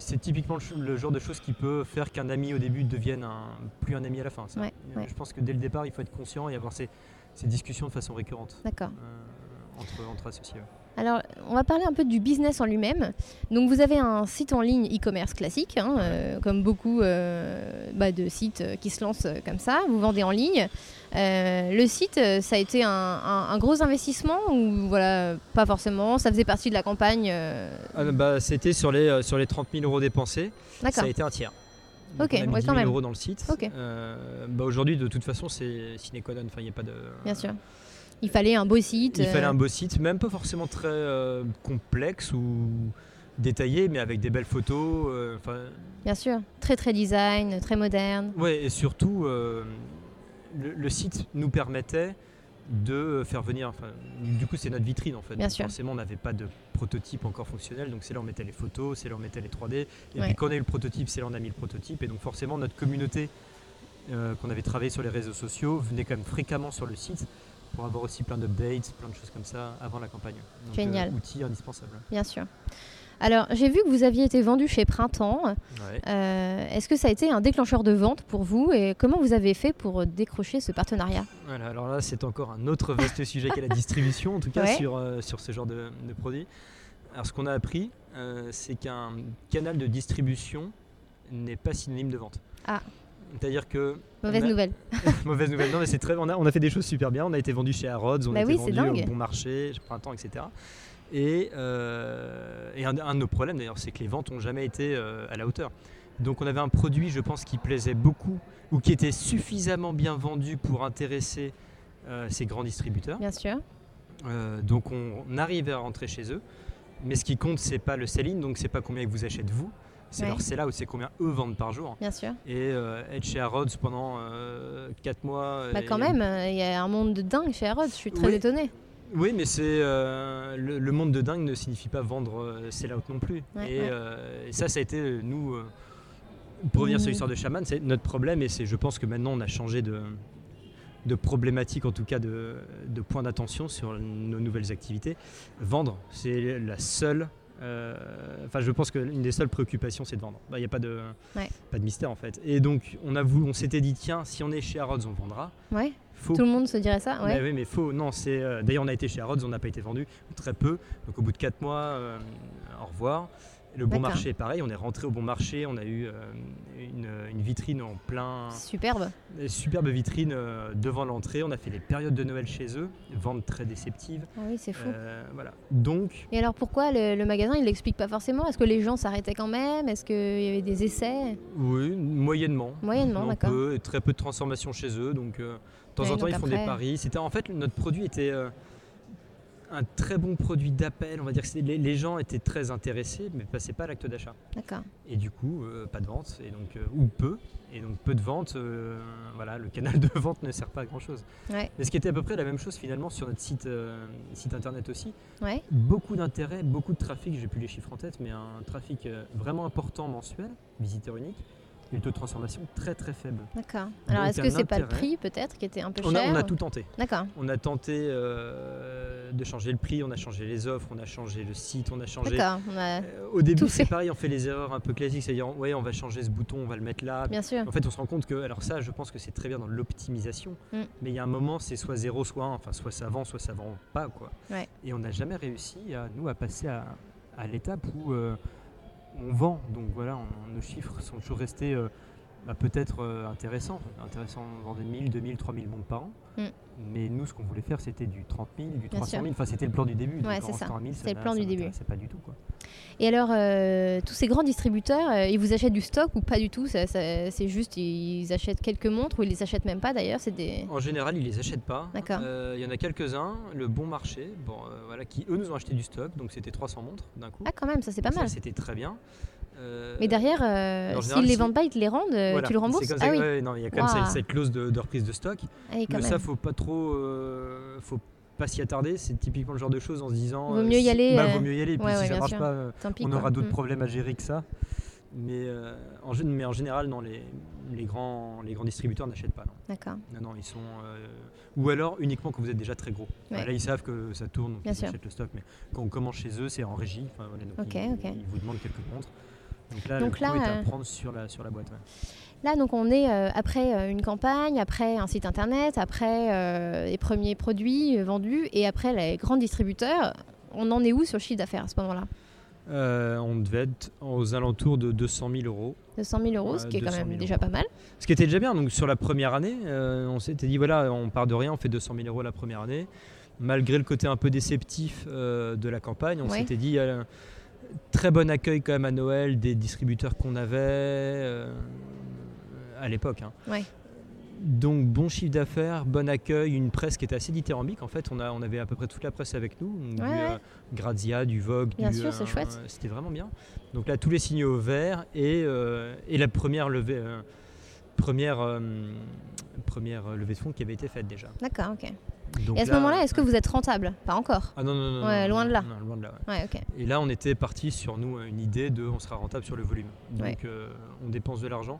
C'est typiquement le, genre de choses qui peut faire qu'un ami au début devienne un, plus un ami à la fin. ça. Euh. Je pense que dès le départ, il faut être conscient et avoir ces, ces discussions de façon récurrente D'accord. euh, entre, entre associés. Alors, on va parler un peu du business en lui-même. Donc, vous avez un site en ligne e-commerce classique, hein, euh, comme beaucoup euh, bah, de sites euh, qui se lancent comme ça. Vous vendez en ligne. Euh, le site, ça a été un, un- un gros investissement ou voilà, pas forcément? Ça faisait partie de la campagne Ah, bah, C'était sur les, sur les 30 000 euros dépensés, ça a été un tiers. Ok, on a mis ouais, 10 quand 000 même. euros dans le site. Ok. Euh, bah, Aujourd'hui, de toute façon, c'est sine qua non. Enfin, il n'y a pas de. Bien sûr. Il fallait un beau site. Il fallait euh, un beau site, même pas forcément très euh, complexe ou détaillé, mais avec des belles photos. euh, Bien sûr. Très, très design, très moderne. ouais, et surtout, le, le site nous permettait de faire venir. Enfin, du coup, c'est notre vitrine en fait. Bien Donc, sûr. Forcément, on n'avait pas de prototype encore fonctionnel, donc c'est là où on mettait les photos, c'est là où on mettait les 3D. Et Ouais. puis quand on a eu le prototype, c'est là où on a mis le prototype. Et donc forcément, notre communauté euh, qu'on avait travaillé sur les réseaux sociaux venait quand même fréquemment sur le site pour avoir aussi plein d'updates, plein de choses comme ça avant la campagne. Donc, Génial. euh, outil indispensable. Bien sûr. Alors, j'ai vu que vous aviez été vendu chez Printemps. Ouais. Euh, Est-ce que ça a été un déclencheur de vente pour vous et comment vous avez fait pour décrocher ce partenariat? Voilà, alors là, c'est encore un autre vaste sujet qu'est la distribution, en tout cas Ouais. sur, euh, sur ce genre de, de produit. Alors, ce qu'on a appris, euh, c'est qu'un canal de distribution n'est pas synonyme de vente. Ah. C'est-à-dire que. Mauvaise a- nouvelle. Mauvaise nouvelle. Non, mais c'est très. On a, on a fait des choses super bien. On a été vendu chez Harrods, on Bah a été oui, c'est vendu au Bon Marché, Printemps, etc. Et, euh, et un, un de nos problèmes d'ailleurs, c'est que les ventes n'ont jamais été euh, à la hauteur. Donc on avait un produit, je pense, qui plaisait beaucoup ou qui était suffisamment bien vendu pour intéresser euh, ces grands distributeurs. Bien sûr. Euh, donc on, on arrive à rentrer chez eux. Mais ce qui compte, c'est pas le sell-in, donc c'est pas combien ils vous achètent vous, c'est Ouais. leur sell-out, c'est combien eux vendent par jour. Bien sûr. Et euh, être chez Harrods pendant 4 mois. Bah quand même, euh, il y a un monde de dingue chez Harrods. Je suis très Oui. étonnée. Oui, mais c'est euh, le, le monde de dingue ne signifie pas vendre euh, sell-out non plus. Ouais, et, ouais. euh, et ça, ça a été euh, nous. euh, pour revenir sur Mmh. l'histoire de Shaman, c'est notre problème et c'est, je pense que maintenant on a changé de, de problématique, en tout cas de, de point d'attention sur nos nouvelles activités. Vendre, c'est la seule. Euh, Enfin, je pense qu'une des seules préoccupations, c'est de vendre. Bah, Il n'y a pas de, Ouais. pas de mystère en fait. Et donc, on a voulu, on s'était dit, tiens, si on est chez Harrods, on vendra. Ouais. Tout le monde se dirait ça. bah oui, mais faux. Non, c'est. euh, D'ailleurs, on a été chez Harrods, on n'a pas été vendu, très peu. Donc, au bout de 4 mois, euh, au revoir. Le bon marché, pareil, on est rentré au bon marché, on a eu euh, une, une vitrine en plein. Superbe. Superbe vitrine euh, devant l'entrée. On a fait les périodes de Noël chez eux, vente très déceptive. Ah oui, c'est fou. Euh, voilà. Donc, Et alors pourquoi le, le magasin il l'explique pas forcément? Est-ce que les gens s'arrêtaient quand même? Est-ce qu'il y avait des essais? Oui, moyennement. Moyennement, d'accord. très peu de transformation chez eux. Donc, de temps Ouais, en temps, ils font après- des paris. C'était en fait notre produit était un très bon produit d'appel. On va dire que les, les gens étaient très intéressés, mais passaient pas à l'acte d'achat. D'accord. Et du coup, euh, pas de vente, et donc euh, ou peu. Et donc peu de vente. euh, voilà, le canal de vente ne sert pas à grand chose. Ouais. Mais ce qui était à peu près la même chose finalement sur notre site, site internet aussi. Ouais. Beaucoup d'intérêt, beaucoup de trafic. J'ai plus les chiffres en tête, mais un trafic vraiment important mensuel, visiteur unique. Et le taux de transformation très très faible. D'accord. Alors est-ce que c'est pas le prix peut-être qui était un peu On a, cher on a ou- tout tenté. D'accord. On a tenté euh, de changer le prix, on a changé les offres, on a changé le site, on a changé. D'accord. A- Euh, au début, c'est pareil, on fait les erreurs un peu classiques, c'est-à-dire, ouais, on va changer ce bouton, on va le mettre là. Bien sûr. En fait, on se rend compte que, alors ça, je pense que c'est très bien dans l'optimisation, Mm. mais il y a un moment, c'est soit 0, soit 1, enfin, soit ça vend, soit ça vend pas, quoi. Ouais. Et on n'a jamais réussi, à, nous, à passer à, à l'étape où euh, on vend. Donc voilà, nos chiffres sont toujours restés euh, bah, peut-être euh, intéressants. Intéressants, on vendait 1000, 2000, 3000 montres par an. Mm. Mais nous, ce qu'on voulait faire, c'était du 30 000, du 300 sûr. 000. Enfin, c'était le plan du début. Ouais, c'est ça. restant à 1000, C'était le plan du début. m'intéressait pas du tout, quoi. Et alors, euh, tous ces grands distributeurs, euh, ils vous achètent du stock ou pas du tout? Ça- ça- C'est juste, ils achètent quelques montres ou ils les achètent même pas d'ailleurs? C'est des. En général, ils les achètent pas. D'accord. Euh, Il y en a quelques-uns, le bon marché, bon, euh, voilà, qui eux nous ont acheté du stock, donc c'était 300 montres d'un coup. Ah, quand même, ça c'est pas mal. C'était très bien. Euh, Mais derrière, euh, s'ils général, les vendent pas, ils te les rendent, euh, voilà, tu le rembourses comme Ah ça, oui, ouais, non, il y a quand même cette, cette clause de, de reprise de stock. Ah oui, quand Mais même. ça, faut pas trop, euh, faut pas s'y attarder. C'est typiquement le genre de choses en se disant. Vaut mieux y aller, Bah, vaut mieux y aller. Puis ouais, si ouais, ça marche sûr. pas, pis. on aura d'autres Mm. problèmes à gérer que ça. Mais, en, mais en général, non, les, les, grands, les grands distributeurs n'achètent pas. Non. D'accord. Non, non, ils sont. ou alors uniquement quand vous êtes déjà très gros. Là, ils savent que ça tourne, donc Bien ils sûr. achètent le stock. Mais quand on commence chez eux, c'est en régie. Voilà, donc ils vous demandent quelques montres. Donc là, Donc le là, coup est euh, à prendre sur la, sur la boîte. ouais. Là, donc, on est euh, après euh, une campagne, après un site internet, après euh, les premiers produits vendus et après les grands distributeurs. On en est où sur le chiffre d'affaires à ce moment-là? Euh, on devait être aux alentours de 200 000 euros. De 100 000 euros, ce qui est quand 200 même 000 déjà euros. pas mal. Ce qui était déjà bien. Donc sur la première année, euh, on s'était dit voilà, on part de rien, on fait 200 000 euros la première année. Malgré le côté un peu déceptif euh, de la campagne, on Ouais. s'était dit euh, très bon accueil quand même à Noël des distributeurs qu'on avait euh, à l'époque. hein. Ouais. Donc bon chiffre d'affaires, bon accueil, une presse qui était assez dithyrambique. En fait, on, a, on avait à peu près toute la presse avec nous. Donc, du Ouais, euh, Grazia, du Vogue, Bien du, sûr, c'est chouette. C'était vraiment bien. Donc là, tous les signaux au vert et, euh, et la première levée, euh, première, euh, première euh, levée de fonds qui avait été faite déjà. D'accord, ok. Donc Et à ce là, moment-là, est-ce que vous êtes rentable Pas encore. Ah non, non, non. Ouais, loin de là. non, loin de là. ouais. Ouais. Et là, on était parti sur nous une idée de on sera rentable sur le volume. Donc euh, on dépense de l'argent.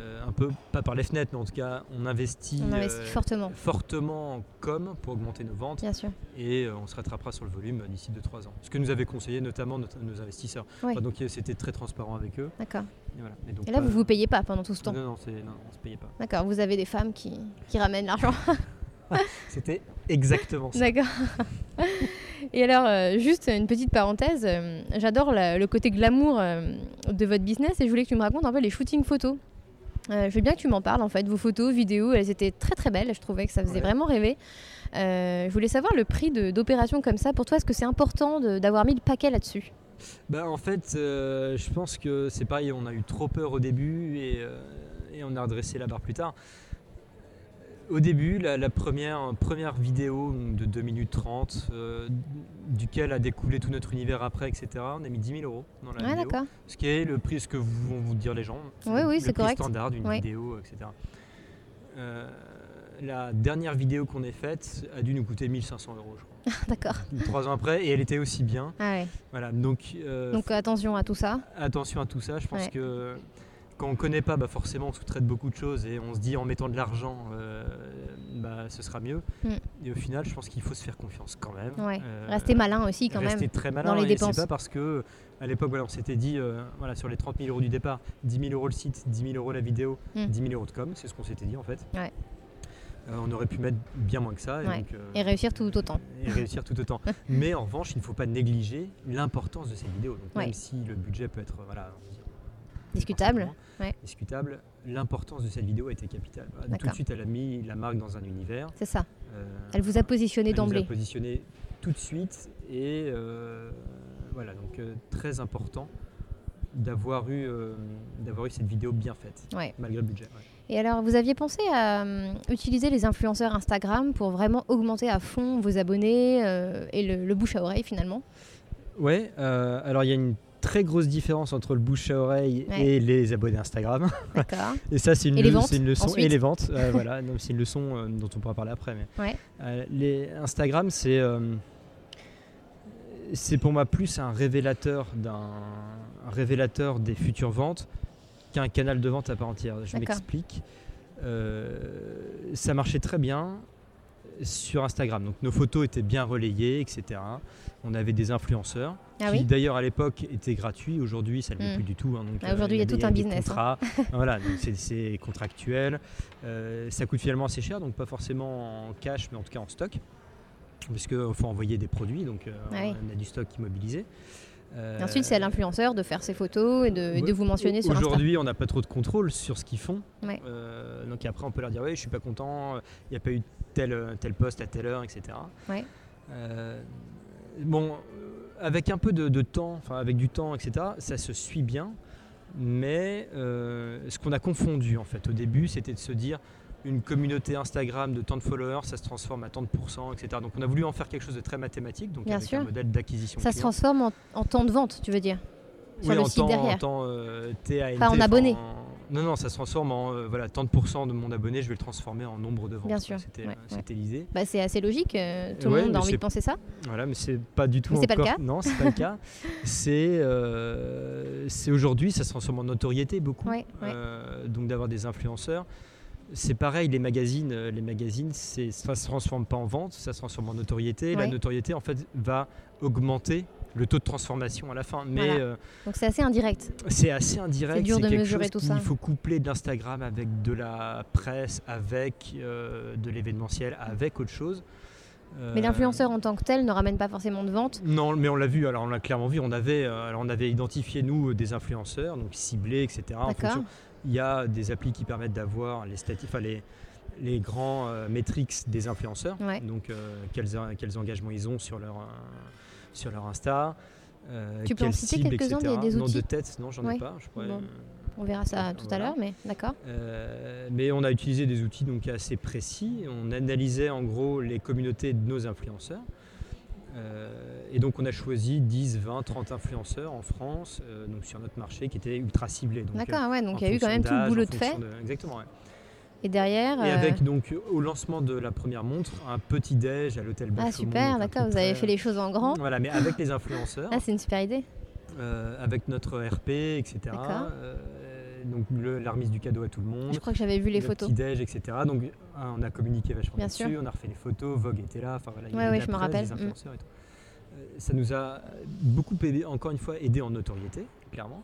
euh, un peu, pas par les fenêtres, mais en tout cas, on investit, On investit euh, fortement, fortement en com pour augmenter nos ventes bien sûr. et on se rattrapera sur le volume d'ici 2-3 ans. Ce que nous avaient conseillé notamment notre- nos investisseurs. Enfin, donc c'était très transparent avec eux. D'accord. Et, voilà. Et donc, Et là, vous vous payez pas pendant tout ce temps Non, non, non, on se payait pas. D'accord, vous avez des femmes qui, qui ramènent l'argent. C'était exactement ça. D'accord. Et alors, euh, juste une petite parenthèse, euh, j'adore le côté glamour euh, de votre business et je voulais que tu me racontes un peu les shootings photos. Je veux bien que tu m'en parles en fait, vos photos, vidéos, elles étaient très très belles, je trouvais que ça faisait Ouais. vraiment rêver. Je voulais savoir le prix d'opérations comme ça, pour toi, est-ce que c'est important d'avoir mis le paquet là-dessus? Bah, en fait, je pense que c'est pareil, on a eu trop peur au début et, et on a redressé la barre plus tard. Au début, la, la première, première vidéo de 2 minutes 30, euh, duquel a découlé tout notre univers après, etc., on a mis 10 000 euros dans la Ouais, vidéo. Ce qui est le prix, ce que vont vous dire les gens. Oui, oui, le c'est prix correct. standard d'une vidéo, etc. Euh, la dernière vidéo qu'on ait faite a dû nous coûter 1500 euros, je crois. D'accord. Trois ans après, et elle était aussi bien. Ah ouais. Voilà, donc, euh, Donc attention à tout ça. attention à tout ça. Je pense Ouais. que quand on ne connaît pas, bah forcément, on sous-traite beaucoup de choses et on se dit en mettant de l'argent, euh, bah, ce sera mieux. Mm. Et au final, je pense qu'il faut se faire confiance quand même. Ouais. Euh, Restez malin aussi quand rester même. très malin. dans les dépenses. C'est pas parce que à l'époque, voilà, on s'était dit, euh, voilà, sur les 30 000 euros du départ, 10 000 euros le site, 10 000 euros la vidéo, Mm. 10 000 euros de com, c'est ce qu'on s'était dit en fait. Ouais. Euh, on aurait pu mettre bien moins que ça. Et, Ouais. donc, euh, Et réussir tout autant. et réussir tout autant. Mais en revanche, il ne faut pas négliger l'importance de ces vidéos. Donc, Ouais. même si le budget peut être voilà, Discutable. Ouais. discutable, l'importance de cette vidéo a été capitale. Tout de suite, elle a mis la marque dans un univers. C'est ça. Euh, Elle vous a positionné elle nous a d'emblée. positionné tout de suite et euh, voilà, donc euh, très important d'avoir eu, d'avoir eu cette vidéo bien faite, Ouais. malgré le budget. ouais. Et alors, vous aviez pensé à utiliser les influenceurs Instagram pour vraiment augmenter à fond vos abonnés et le, le bouche à oreille finalement? Ouais, euh, alors il y a une très grosse différence entre le bouche à oreille Ouais. et les abonnés Instagram. D'accord. Et ça, c'est une, le- leçon. ensuite. Et les ventes, euh, voilà, c'est une leçon euh, dont on pourra parler après. Mais Ouais. Euh, les Instagram, c'est euh, c'est pour moi plus un révélateur d'un un révélateur des futures ventes qui est un canal de vente à part entière. Je m'explique. Ça marchait très bien sur Instagram. Donc nos photos étaient bien relayées, etc. On avait des influenceurs Ah qui oui d'ailleurs à l'époque étaient gratuits. Aujourd'hui, ça ne l'est Mm. plus du tout. hein. Ah, aujourd'hui, il y a tout un business, contrats. voilà, c'est- c'est contractuel. Euh, ça coûte finalement assez cher, donc pas forcément en cash, mais en tout cas en stock. Parce qu'il faut envoyer des produits, donc euh, Ah oui. on a du stock immobilisé. Euh, Et ensuite, c'est à l'influenceur de faire ses photos et de, et de vous mentionner sur Insta. Aujourd'hui, on n'a pas trop de contrôle sur ce qu'ils font. Ouais. Euh, donc après, on peut leur dire, oui, je suis pas content, il n'y a pas eu tel, tel poste à telle heure, etc. Ouais. Euh, bon, euh, avec un peu de, de temps, enfin avec du temps, etc., ça se suit bien. Mais euh, ce qu'on a confondu en fait au début, c'était de se dire une communauté Instagram de tant de followers, ça se transforme à tant de pourcents, etc. Donc on a voulu en faire quelque chose de très mathématique, donc Bien avec sûr. un modèle d'acquisition. Ça se transforme en, en temps de vente, tu veux dire sur Oui, le en site temps, derrière. En temps, euh, TANT, en abonné. en- Non, non, ça se transforme en euh, voilà, tant de pourcents de mon abonné, je vais le transformer en nombre de ventes. Bien sûr, C'était ouais, euh, c'était l'idée. Bah, c'est assez logique, euh, tout Ouais, le monde a envie de penser ça. Voilà, mais c'est pas du tout c'est pas le cas. Non, c'est pas le cas. C'est euh, aujourd'hui, ça se transforme en notoriété beaucoup. Ouais, ouais. Euh, donc d'avoir des influenceurs. C'est pareil, les magazines, les magazines, ça se transforme pas en vente, ça se transforme en notoriété. La Ouais. notoriété, en fait, va augmenter le taux de transformation à la fin. Mais Voilà. euh, Donc c'est assez indirect. c'est assez indirect. C'est dur de quelque mesurer chose tout ça. faut coupler de l'Instagram avec de la presse, avec euh, de l'événementiel, avec autre chose. Mais Euh, l'influenceur en tant que tel ne ramène pas forcément de vente. non, mais on l'a vu, alors on l'a clairement vu, on avait, alors on avait identifié nous des influenceurs, donc ciblés, etc. En D'accord. fonction- il y a des applis qui permettent d'avoir les stati- enfin, les, les grands métriques des influenceurs, Ouais. donc quels, en- quels engagements ils ont sur leur, sur leur Insta. euh, Tu peux en citer quelques-uns, des- des Non, outils de tête, non, j'en Ouais. ai pas. Je pourrais, Bon. euh, On verra ça tout à l'heure, mais d'accord. euh, mais on a utilisé des outils donc assez précis. On analysait en gros les communautés de nos influenceurs. Euh, et donc on a choisi 10, 20, 30 influenceurs en France, euh, donc sur notre marché qui étaient ultra ciblés. D'accord, ouais, donc il y a eu quand même tout le boulot de fait. Exactement. ouais. Et derrière. Et euh, avec donc au lancement de la première montre, un petit déj à l'hôtel Ah super, d'accord, vous avez fait les choses en grand. Voilà, mais avec les influenceurs. Ah, c'est une super idée. euh, avec notre RP, etc. Euh, donc le- la remise du cadeau à tout le monde. Je crois que j'avais vu les le photos. petit déj, etc. Donc hein, on a communiqué vachement Bien là-dessus, sûr. on a refait les photos, Vogue était là, enfin voilà, il y Ouais, avait la je me rappelle, des mm. influenceurs et tout. Euh, Ça nous a beaucoup aidé, encore une fois, aidé en notoriété, clairement.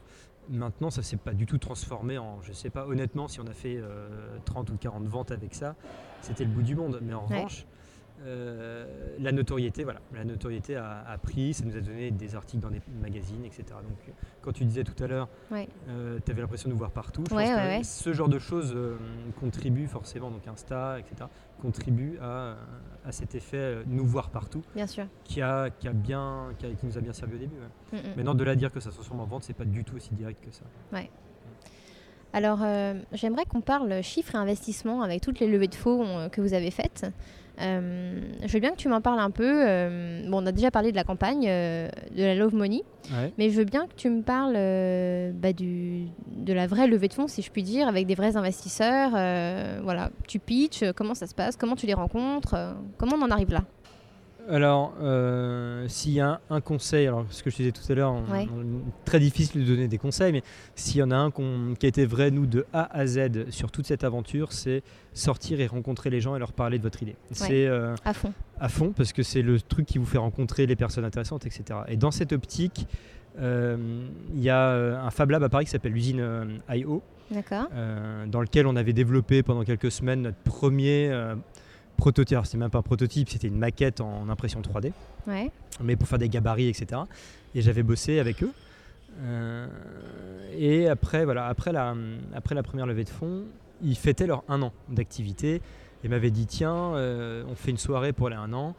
Maintenant, ça s'est pas du tout transformé en, je sais pas, honnêtement, si on a fait euh, 30 ou 40 ventes avec ça, c'était le bout du monde. Mais en Ouais. revanche, euh, la notoriété, voilà, la notoriété a, a pris, ça nous a donné des articles dans des magazines, etc. Donc, euh, quand tu disais tout à l'heure, Ouais. tu avais l'impression de nous voir partout. Je Ouais, pense que ce genre de choses euh, contribue forcément, donc Insta, etc., contribue à, à cet effet euh, nous voir partout, Bien sûr. qui, a, qui, a bien, qui, a- qui nous a bien servi au début. ouais. Mm, mm. Maintenant, de là à dire que ça se transforme en vente, c'est pas du tout aussi direct que ça. Alors, euh, j'aimerais qu'on parle chiffres et investissements avec toutes les levées de fonds euh, que vous avez faites. Euh, je veux bien que tu m'en parles un peu. euh, bon, on a déjà parlé de la campagne, euh, de la Love Money, mais je veux bien que tu me parles bah, du, de la vraie levée de fonds, si je puis dire, avec des vrais investisseurs. voilà, tu pitches, comment ça se passe, comment tu les rencontres, comment on en arrive là? Alors, euh, s'il y a un, un conseil, alors ce que je disais tout à l'heure, Ouais. très difficile de donner des conseils, mais s'il y en a un qui a été vrai, nous, de A à Z sur toute cette aventure, c'est sortir et rencontrer les gens et leur parler de votre idée. C'est euh, à fond à fond parce que c'est le truc qui vous fait rencontrer les personnes intéressantes, etc. Et dans cette optique, euh, il y a un Fab Lab à Paris qui s'appelle l'usine euh, IO, euh, dans lequel on avait développé pendant quelques semaines notre premier prototype. Alors, C'était même pas un prototype, c'était une maquette en impression 3D, Ouais. mais pour faire des gabarits, etc. Et j'avais bossé avec eux. Euh, et après, voilà, après, la, après la première levée de fonds, ils fêtaient leur un an d'activité et m'avaient dit tiens, euh, on fait une soirée pour les un an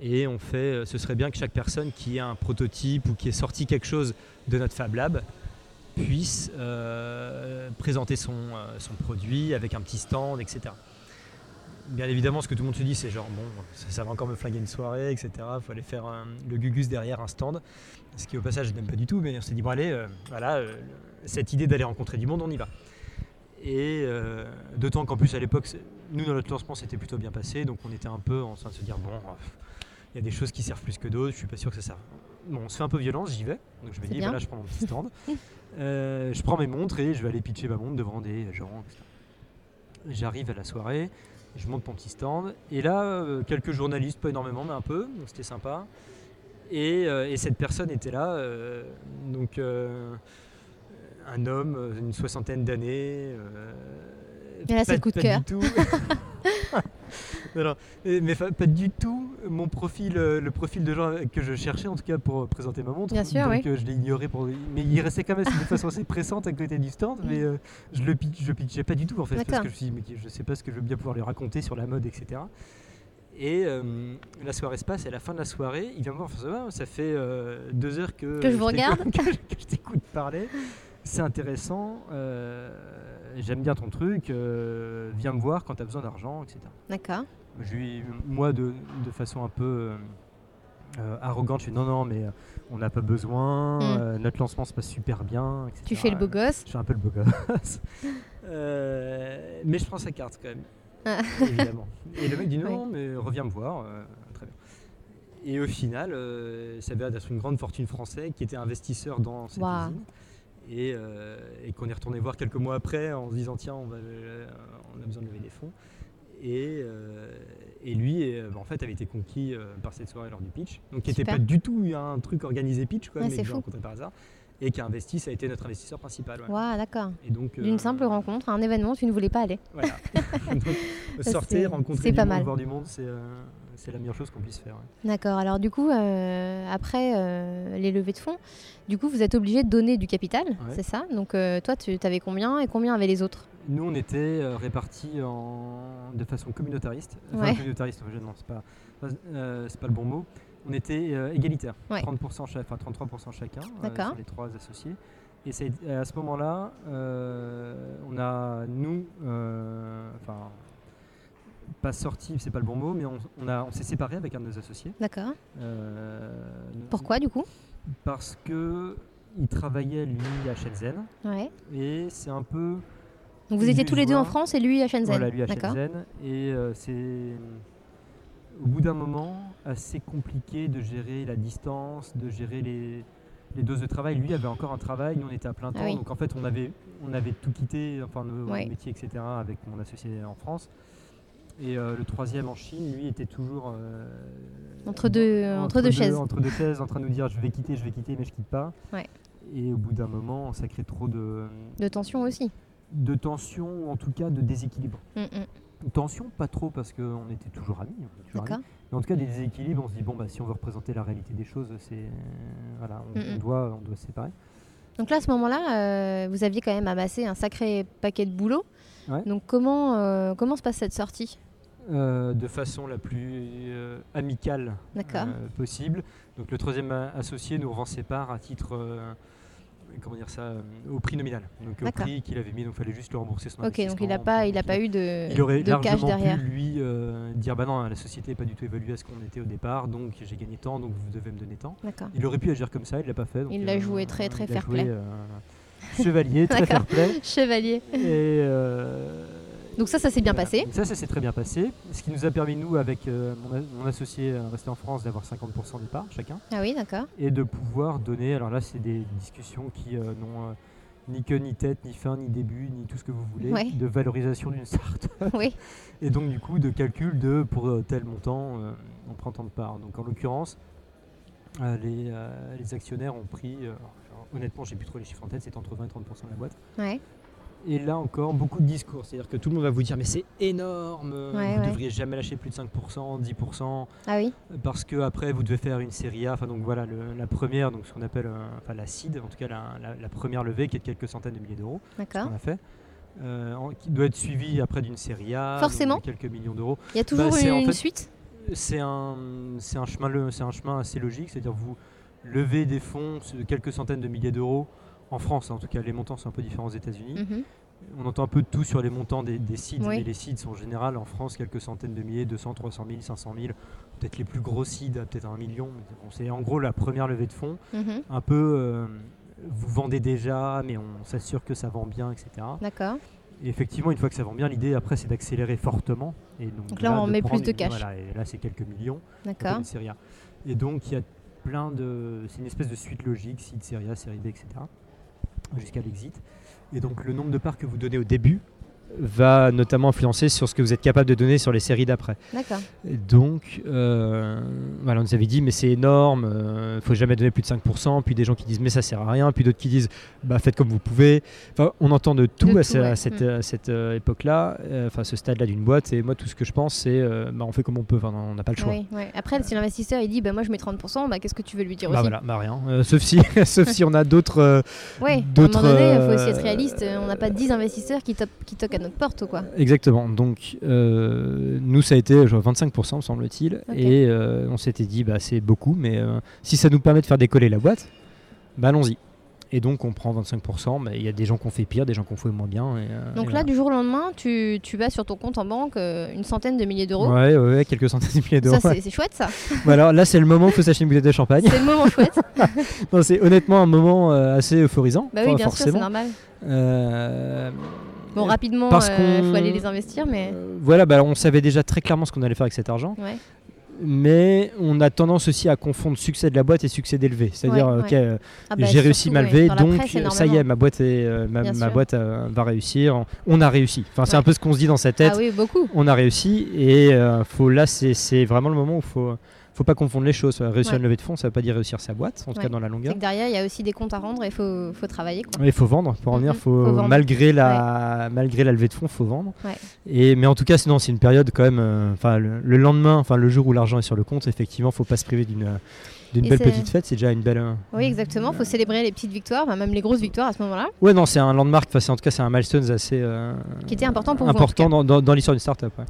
et on fait, euh, ce serait bien que chaque personne qui a un prototype ou qui ait sorti quelque chose de notre Fab Lab puisse euh, présenter son, son produit avec un petit stand, etc. Bien évidemment, ce que tout le monde se dit, c'est genre, bon, ça, ça va encore me flinguer une soirée, etc. Il faut aller faire le gugus derrière un stand. Ce qui, au passage, je n'aime pas du tout, mais on s'est dit, bon, allez, euh, voilà, euh, cette idée d'aller rencontrer du monde, on y va. Et euh, d'autant qu'en plus, à l'époque, nous, dans notre lancement, c'était plutôt bien passé, donc on était un peu en train de se dire, bon, euh, il y a des choses qui servent plus que d'autres, je suis pas sûr que ça serve bon, on se fait un peu violence, j'y vais. Donc je me dis, voilà, je prends mon petit stand. Je prends mes montres et je vais aller pitcher ma montre devant des gens. etc. J'arrive à la soirée, je monte mon petit stand. Et là, euh, quelques journalistes, pas énormément, mais un peu, donc c'était sympa. Et, euh, et cette personne était là, euh, donc un homme, euh, une soixantaine d'années. Et là, c'est coup de pas cœur. Non, non, mais pas du tout mon profil, euh, le profil de gens que je cherchais en tout cas pour présenter ma montre. Bien sûr, Donc oui. euh, je l'ai ignoré pour. Mais il restait quand même de façon assez pressante à côté du stand, mais euh, je le pitch, je pitchais pas du tout en fait parce que je me suis dit mais je sais pas ce que je veux bien pouvoir lui raconter sur la mode etc. Et euh, la soirée se passe et à la fin de la soirée, il vient me voir, enfin, ça fait deux heures que, Que je vous regarde. que, je- t'écoute parler. C'est intéressant, euh, j'aime bien ton truc, euh, viens me voir quand tu as besoin d'argent, etc. D'accord. Moi, de, de façon un peu euh, euh, arrogante, je dis non, non, mais on n'a pas besoin, Mm. euh, notre lancement se passe super bien, etc. Tu fais le beau gosse. Je suis un peu le beau gosse. Mais je prends sa carte quand même, Ah. évidemment. Et le mec dit non, mais reviens me voir. très bien. Et au final, ça avait d'être une grande fortune française qui était investisseur dans cette usine. Et, euh, et qu'on est retourné voir quelques mois après en se disant tiens, on, va, euh, on a besoin de lever des fonds. Et, euh, et lui, bah, en fait, avait été conquis par cette soirée lors du pitch. Donc, qui n'était pas du tout un truc organisé pitch, quoi, Ouais, mais que j'ai rencontré par hasard. Et qui a investi, ça a été notre investisseur principal. ouais. D'accord. D'une euh, simple rencontre, à un événement, tu ne voulais pas aller. Voilà. Donc, sortir, rencontrer du pas monde, mal. voir du monde, c'est euh, c'est la meilleure chose qu'on puisse faire. ouais. D'accord. Alors du coup, euh, après euh, les levées de fonds, du coup, vous êtes obligé de donner du capital, c'est ça? Donc euh, toi, tu avais combien et combien avaient les autres? Nous, on était répartis en... de façon communautariste. Enfin, Ouais. communautariste, non, c'est pas, c'est pas le bon mot. On était égalitaires, Ouais. 30% cha- enfin, 33% chacun sur les trois associés. Et c'est- à ce moment-là, on a, nous, enfin, pas sorti, c'est pas le bon mot, mais on, on a- on s'est séparés avec un de nos associés. D'accord. Euh, Pourquoi du coup? Parce que il travaillait lui à Shenzhen Ouais. et c'est un peu Donc vous étiez tous les deux en. France et lui à Shenzhen. voilà lui à. Shenzhen et euh, c'est au bout d'un moment assez compliqué de gérer la distance, de gérer les, les doses de travail. Lui avait encore un travail, nous on était à plein Ah temps, oui. donc en fait on avait on avait tout quitté, enfin nos Ouais. métiers etc. avec mon associé en France. Et euh, le troisième en Chine, lui, était toujours euh, Entre deux- entre deux chaises. Entre deux chaises, en train de nous dire je vais quitter, je vais quitter, mais je quitte pas. Ouais. Et au bout d'un moment, ça crée trop de, De tension aussi. de tension, ou en tout cas de déséquilibre. Mm, mm. Tension, pas trop, parce qu'on était toujours amis. D'accord. Mais en tout cas, des déséquilibres, on se dit, bon, bah, si on veut représenter la réalité des choses, c'est, euh, voilà, on, Mm, on doit, on doit se séparer. Donc là, à ce moment-là, euh, vous aviez quand même amassé un sacré paquet de boulot. Ouais. Donc comment, euh, comment se passe cette sortie? Euh, de façon la plus euh, amicale euh, possible. Donc le troisième associé nous revend ses parts à titre, comment dire ça, au prix nominal. Donc au prix qu'il avait mis, donc il fallait juste lui rembourser son Ok, donc il n'a pas, il a pas eu de, il aurait de cash largement derrière. pu lui dire bah non la société n'est pas du tout évaluée à ce qu'on était au départ donc j'ai gagné tant donc vous devez me donner tant il aurait pu agir comme ça il l'a pas fait donc, Il l'a joué très, très fair play. chevalier très fair play Chevalier. et Donc ça, ça s'est bien voilà. passé. Ça ça s'est très bien passé ce qui nous a permis nous avec euh, mon, associé euh, resté en France d'avoir 50% des parts chacun Ah oui, d'accord. et de pouvoir donner alors là c'est des discussions qui euh, n'ont euh, ni queue ni tête ni fin ni début ni tout ce que vous voulez Ouais. de valorisation d'une start oui. et donc du coup de calcul de pour tel montant on prend tant de parts. Donc en l'occurrence les, les actionnaires ont pris, alors, honnêtement j'ai plus trop les chiffres en tête, c'est entre 20 et 30% de la boîte. Ouais. Et là encore beaucoup de discours, c'est-à-dire que tout le monde va vous dire mais c'est énorme, Ouais, vous ouais. devriez jamais lâcher plus de 5%, 10%, Ah oui. parce que après vous devez faire une série A, enfin donc voilà le- la première, donc ce qu'on appelle euh, enfin la seed, en tout cas la, la- la première levée qui est de quelques centaines de milliers d'euros, D'accord. qu'on a fait. euh, en- qui doit être suivi après d'une série A, Forcément. de quelques millions d'euros. Il y a toujours c'est une, en une fait- suite? C'est un, c'est un, chemin, le- un chemin assez logique, c'est-à-dire vous levez des fonds de quelques centaines de milliers d'euros en France, en tout cas les montants sont un peu différents aux États-Unis. Mhm. On entend un peu de tout sur les montants des, des seeds, Oui. mais les seeds sont en général en France quelques centaines de milliers, 200, 300 000, 500 000, peut-être les plus gros seeds, à peut-être un million. bon, c'est en gros la première levée de fonds, Mhm. un peu euh, vous vendez déjà, mais on s'assure que ça vend bien, etc. D'accord. Et effectivement, une fois que ça vend bien, l'idée après c'est d'accélérer fortement. Et donc, Donc là, on met plus de cash. voilà, et là c'est quelques millions. D'accord. Et donc il y a plein de. C'est une espèce de suite logique, seed, série A, série B, etc. Jusqu'à l'exit. Et donc le nombre de parts que vous donnez au début va notamment influencer sur ce que vous êtes capable de donner sur les séries d'après. D'accord. Donc, euh, voilà, on nous avait dit, mais c'est énorme, il faut jamais donner plus de 5%, puis des gens qui disent, mais ça sert à rien, puis d'autres qui disent, bah faites comme vous pouvez. Enfin, on entend de tout, De à, tout, ce- à ouais. cette, Mm. à cette, euh, époque-là, euh, enfin ce stade-là d'une boîte, et moi tout ce que je pense, c'est, euh, bah, on fait comme on peut, enfin, on n'a pas le choix. Oui, ouais. Après, si l'investisseur il dit bah, moi je mets 30%, bah, qu'est-ce que tu veux lui dire Bah aussi voilà, bah rien. Euh, sauf, si, sauf si on a d'autres. euh, Ouais, à un moment d'autres, donné, il faut euh, aussi être réaliste. On n'a pas 10 investisseurs qui, top- qui toquent à notre porte. Quoi. Exactement. Donc, euh, nous, ça a été genre, 25%, me semble-t-il. Et euh, on s'était dit, bah, c'est beaucoup, mais euh, si ça nous permet de faire décoller la boîte, bah, allons-y. Et donc, on prend 25%. bah, Il y a des gens qui ont fait pire, des gens qui ont fait moins bien. et, Donc et là, du jour au lendemain, tu, tu vas sur ton compte en banque une centaine de milliers d'euros. Ouais, ouais, ouais, quelques centaines de milliers d'euros. Ça, c'est c'est chouette, ça. Bon, alors là, c'est le moment où il faut s'acheter une bouteille de champagne. C'est le moment chouette. Non, c'est honnêtement un moment assez euphorisant. Bah oui, bien sûr, c'est forcément. normal. Euh, Bon, rapidement, parce il qu'on- faut aller les investir, mais. euh, voilà, bah, on savait déjà très clairement ce qu'on allait faire avec cet argent. Ouais. mais on a tendance aussi à confondre succès de la boîte et succès d'élevé. C'est-à-dire, Ouais, ok, ouais. euh, Ah bah, j'ai réussi ma levée, donc presse, euh, ça y est, ma boîte, est, euh, ma, boîte euh, va réussir. On a réussi. Enfin, c'est un peu ce qu'on se dit dans sa tête. Ah oui, beaucoup. On a réussi et euh, faut, là, c'est c'est vraiment le moment où il faut, faut pas confondre les choses. Réussir Ouais. une levée de fonds, ça veut pas dire réussir sa boîte, en tout Ouais. cas dans la longueur. que derrière, il y a aussi des comptes à rendre et il faut, faut travailler. Il faut vendre pour en venir, Mhm, faut, malgré, la, malgré la levée de fonds, faut vendre. Et, mais en tout cas, sinon, c'est une période quand même. euh, le, le lendemain, enfin le jour où l'argent est sur le compte, effectivement, faut pas se priver d'une euh, d'une belle petite fête. C'est déjà une belle. euh, Oui, exactement. Il faut célébrer les petites victoires, bah, même les grosses victoires à ce moment-là, Ouais, non, c'est un landmark. Enfin, en tout cas, c'est un milestone assez euh, qui était important pour vous. important dans- dans l'histoire d'une startup. ouais.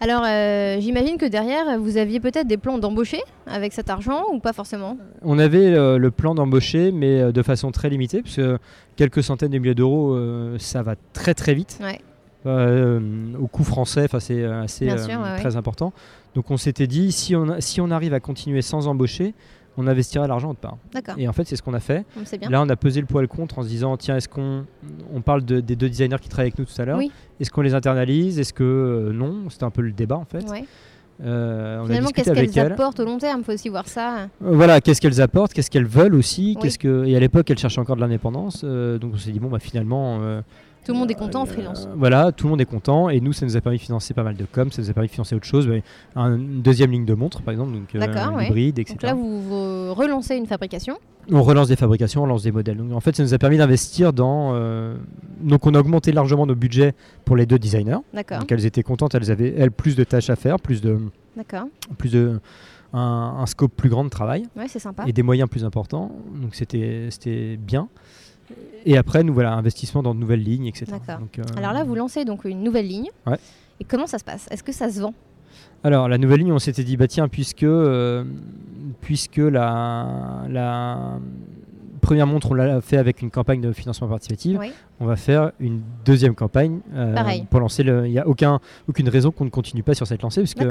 Alors, euh, j'imagine que derrière, vous aviez peut-être des plans d'embaucher avec cet argent ou pas forcément On avait euh, le plan d'embaucher, mais euh, de façon très limitée, parce que quelques centaines de milliers d'euros, euh, ça va très très vite. Ouais. Au coût français, c'est assez Bien sûr, ouais, très important. Donc on s'était dit, si on, si on arrive à continuer sans embaucher, on investira l'argent autre part. D'accord, Et en fait, c'est ce qu'on a fait. Là, on a pesé le poids le contre en se disant, tiens, est-ce qu'on on parle de- des deux designers qui travaillent avec nous tout à l'heure Oui. Est-ce qu'on les internalise? Est-ce que euh, non? C'était un peu le débat en fait. Ouais. Euh, Finalement, qu'est-ce qu'elles elles. apportent au long terme? Il faut aussi voir ça. Euh, Voilà, qu'est-ce qu'elles apportent, qu'est-ce qu'elles veulent aussi, Oui. qu'est-ce que et à l'époque elles cherchaient encore de l'indépendance, donc on s'est dit bon bah finalement Tout le monde est content en euh, freelance. voilà, tout le monde est content et nous ça nous a permis de financer pas mal de com, ça nous a permis de financer autre chose, une deuxième ligne de montre par exemple, donc euh, ouais. hybride, etc. Donc là, vous, vous relancez une fabrication. On relance des fabrications, on lance des modèles. Donc en fait ça nous a permis d'investir dans euh, donc on a augmenté largement nos budgets pour les deux designers. D'accord, Donc elles étaient contentes, elles avaient elles plus de tâches à faire, plus de d'accord. plus de un, un scope plus grand de travail. Ouais, c'est sympa. et des moyens plus importants. Donc c'était c'était bien. Et après, nous voilà, investissement dans de nouvelles lignes, etc. Donc, euh, Alors là, vous lancez donc une nouvelle ligne. Ouais. Et comment ça se passe? Est-ce que ça se vend? Alors la nouvelle ligne, on s'était dit, bah tiens, puisque, euh, puisque la, la première montre, on l'a fait avec une campagne de financement participatif, Oui. on va faire une deuxième campagne euh, pour lancer le. Il n'y a aucun, aucune raison qu'on ne continue pas sur cette lancée, puisque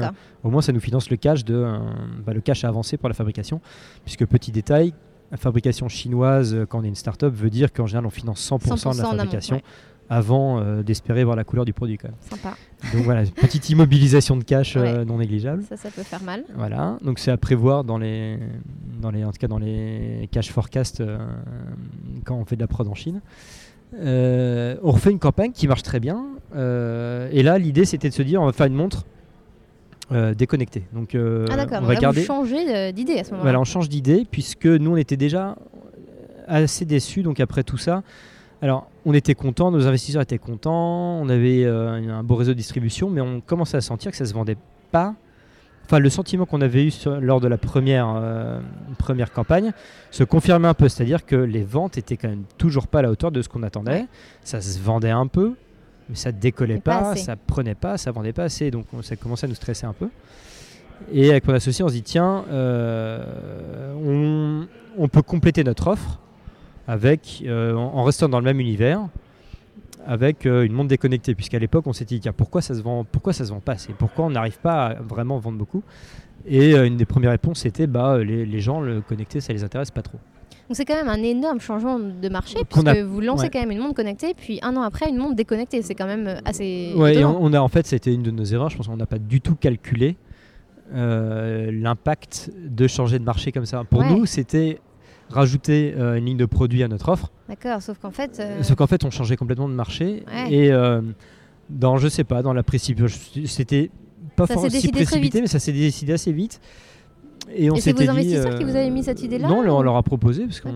au moins ça nous finance le cash de euh, bah, le cash à avancer pour la fabrication puisque petit détail la fabrication chinoise euh, quand on est une start-up veut dire qu'en général on finance 100%, 100% de la amont, fabrication ouais. avant euh, d'espérer voir la couleur du produit quand même. Sympa. Donc voilà, petite immobilisation de cash euh, non négligeable. Ça, ça peut faire mal. Voilà, donc c'est à prévoir dans les, dans les, en tout cas dans les cash forecasts euh, quand on fait de la prod en Chine. On refait une campagne qui marche très bien. et là, l'idée c'était de se dire on va faire une montre euh, déconnectée. Donc euh, ah d'accord. on va là, garder. changez de- d'idée à ce moment-là. Voilà, on change d'idée puisque nous on était déjà assez déçus. Donc après tout ça, alors on était contents, nos investisseurs étaient contents, on avait euh, un beau réseau de distribution, mais on commençait à sentir que ça se vendait pas. Enfin, le sentiment qu'on avait eu sur- lors de la première, euh, première campagne se confirmait un peu, c'est-à-dire que les ventes étaient quand même toujours pas à la hauteur de ce qu'on attendait. Ça se vendait un peu, mais ça décollait pas ça prenait pas, ça vendait pas assez, donc on- ça commençait à nous stresser un peu. Et avec mon associé, on se dit tiens, euh, on, on peut compléter notre offre avec, euh, en, en restant dans le même univers, avec euh, une montre déconnectée. Puisqu'à l'époque, on s'était dit tiens, pourquoi ça se vend, pourquoi ça se vend pas assez? Pourquoi on n'arrive pas à vraiment vendre beaucoup? Et une des premières réponses c'était bah les, les gens le connecté, ça les intéresse pas trop. Donc c'est quand même un énorme changement de marché puisque a- vous lancez ouais. quand même une montre connectée, puis un an après une montre déconnectée. C'est quand même euh, assez Ouais, et on, on a en fait, c'était une de nos erreurs. Je pense qu'on n'a pas du tout calculé euh, l'impact de changer de marché comme ça. Pour Ouais. nous, c'était rajouter euh, une ligne de produits à notre offre. D'accord, sauf qu'en fait. euh, Sauf qu'en fait, on changeait complètement de marché. Ouais. Et dans, je sais pas, dans la précipitation, c'était pas forcément si précipité, mais ça s'est décidé assez vite. Et on Et c'est vos dit, investisseurs euh, qui vous avaient mis cette idée-là, Non, ou- on leur a proposé parce que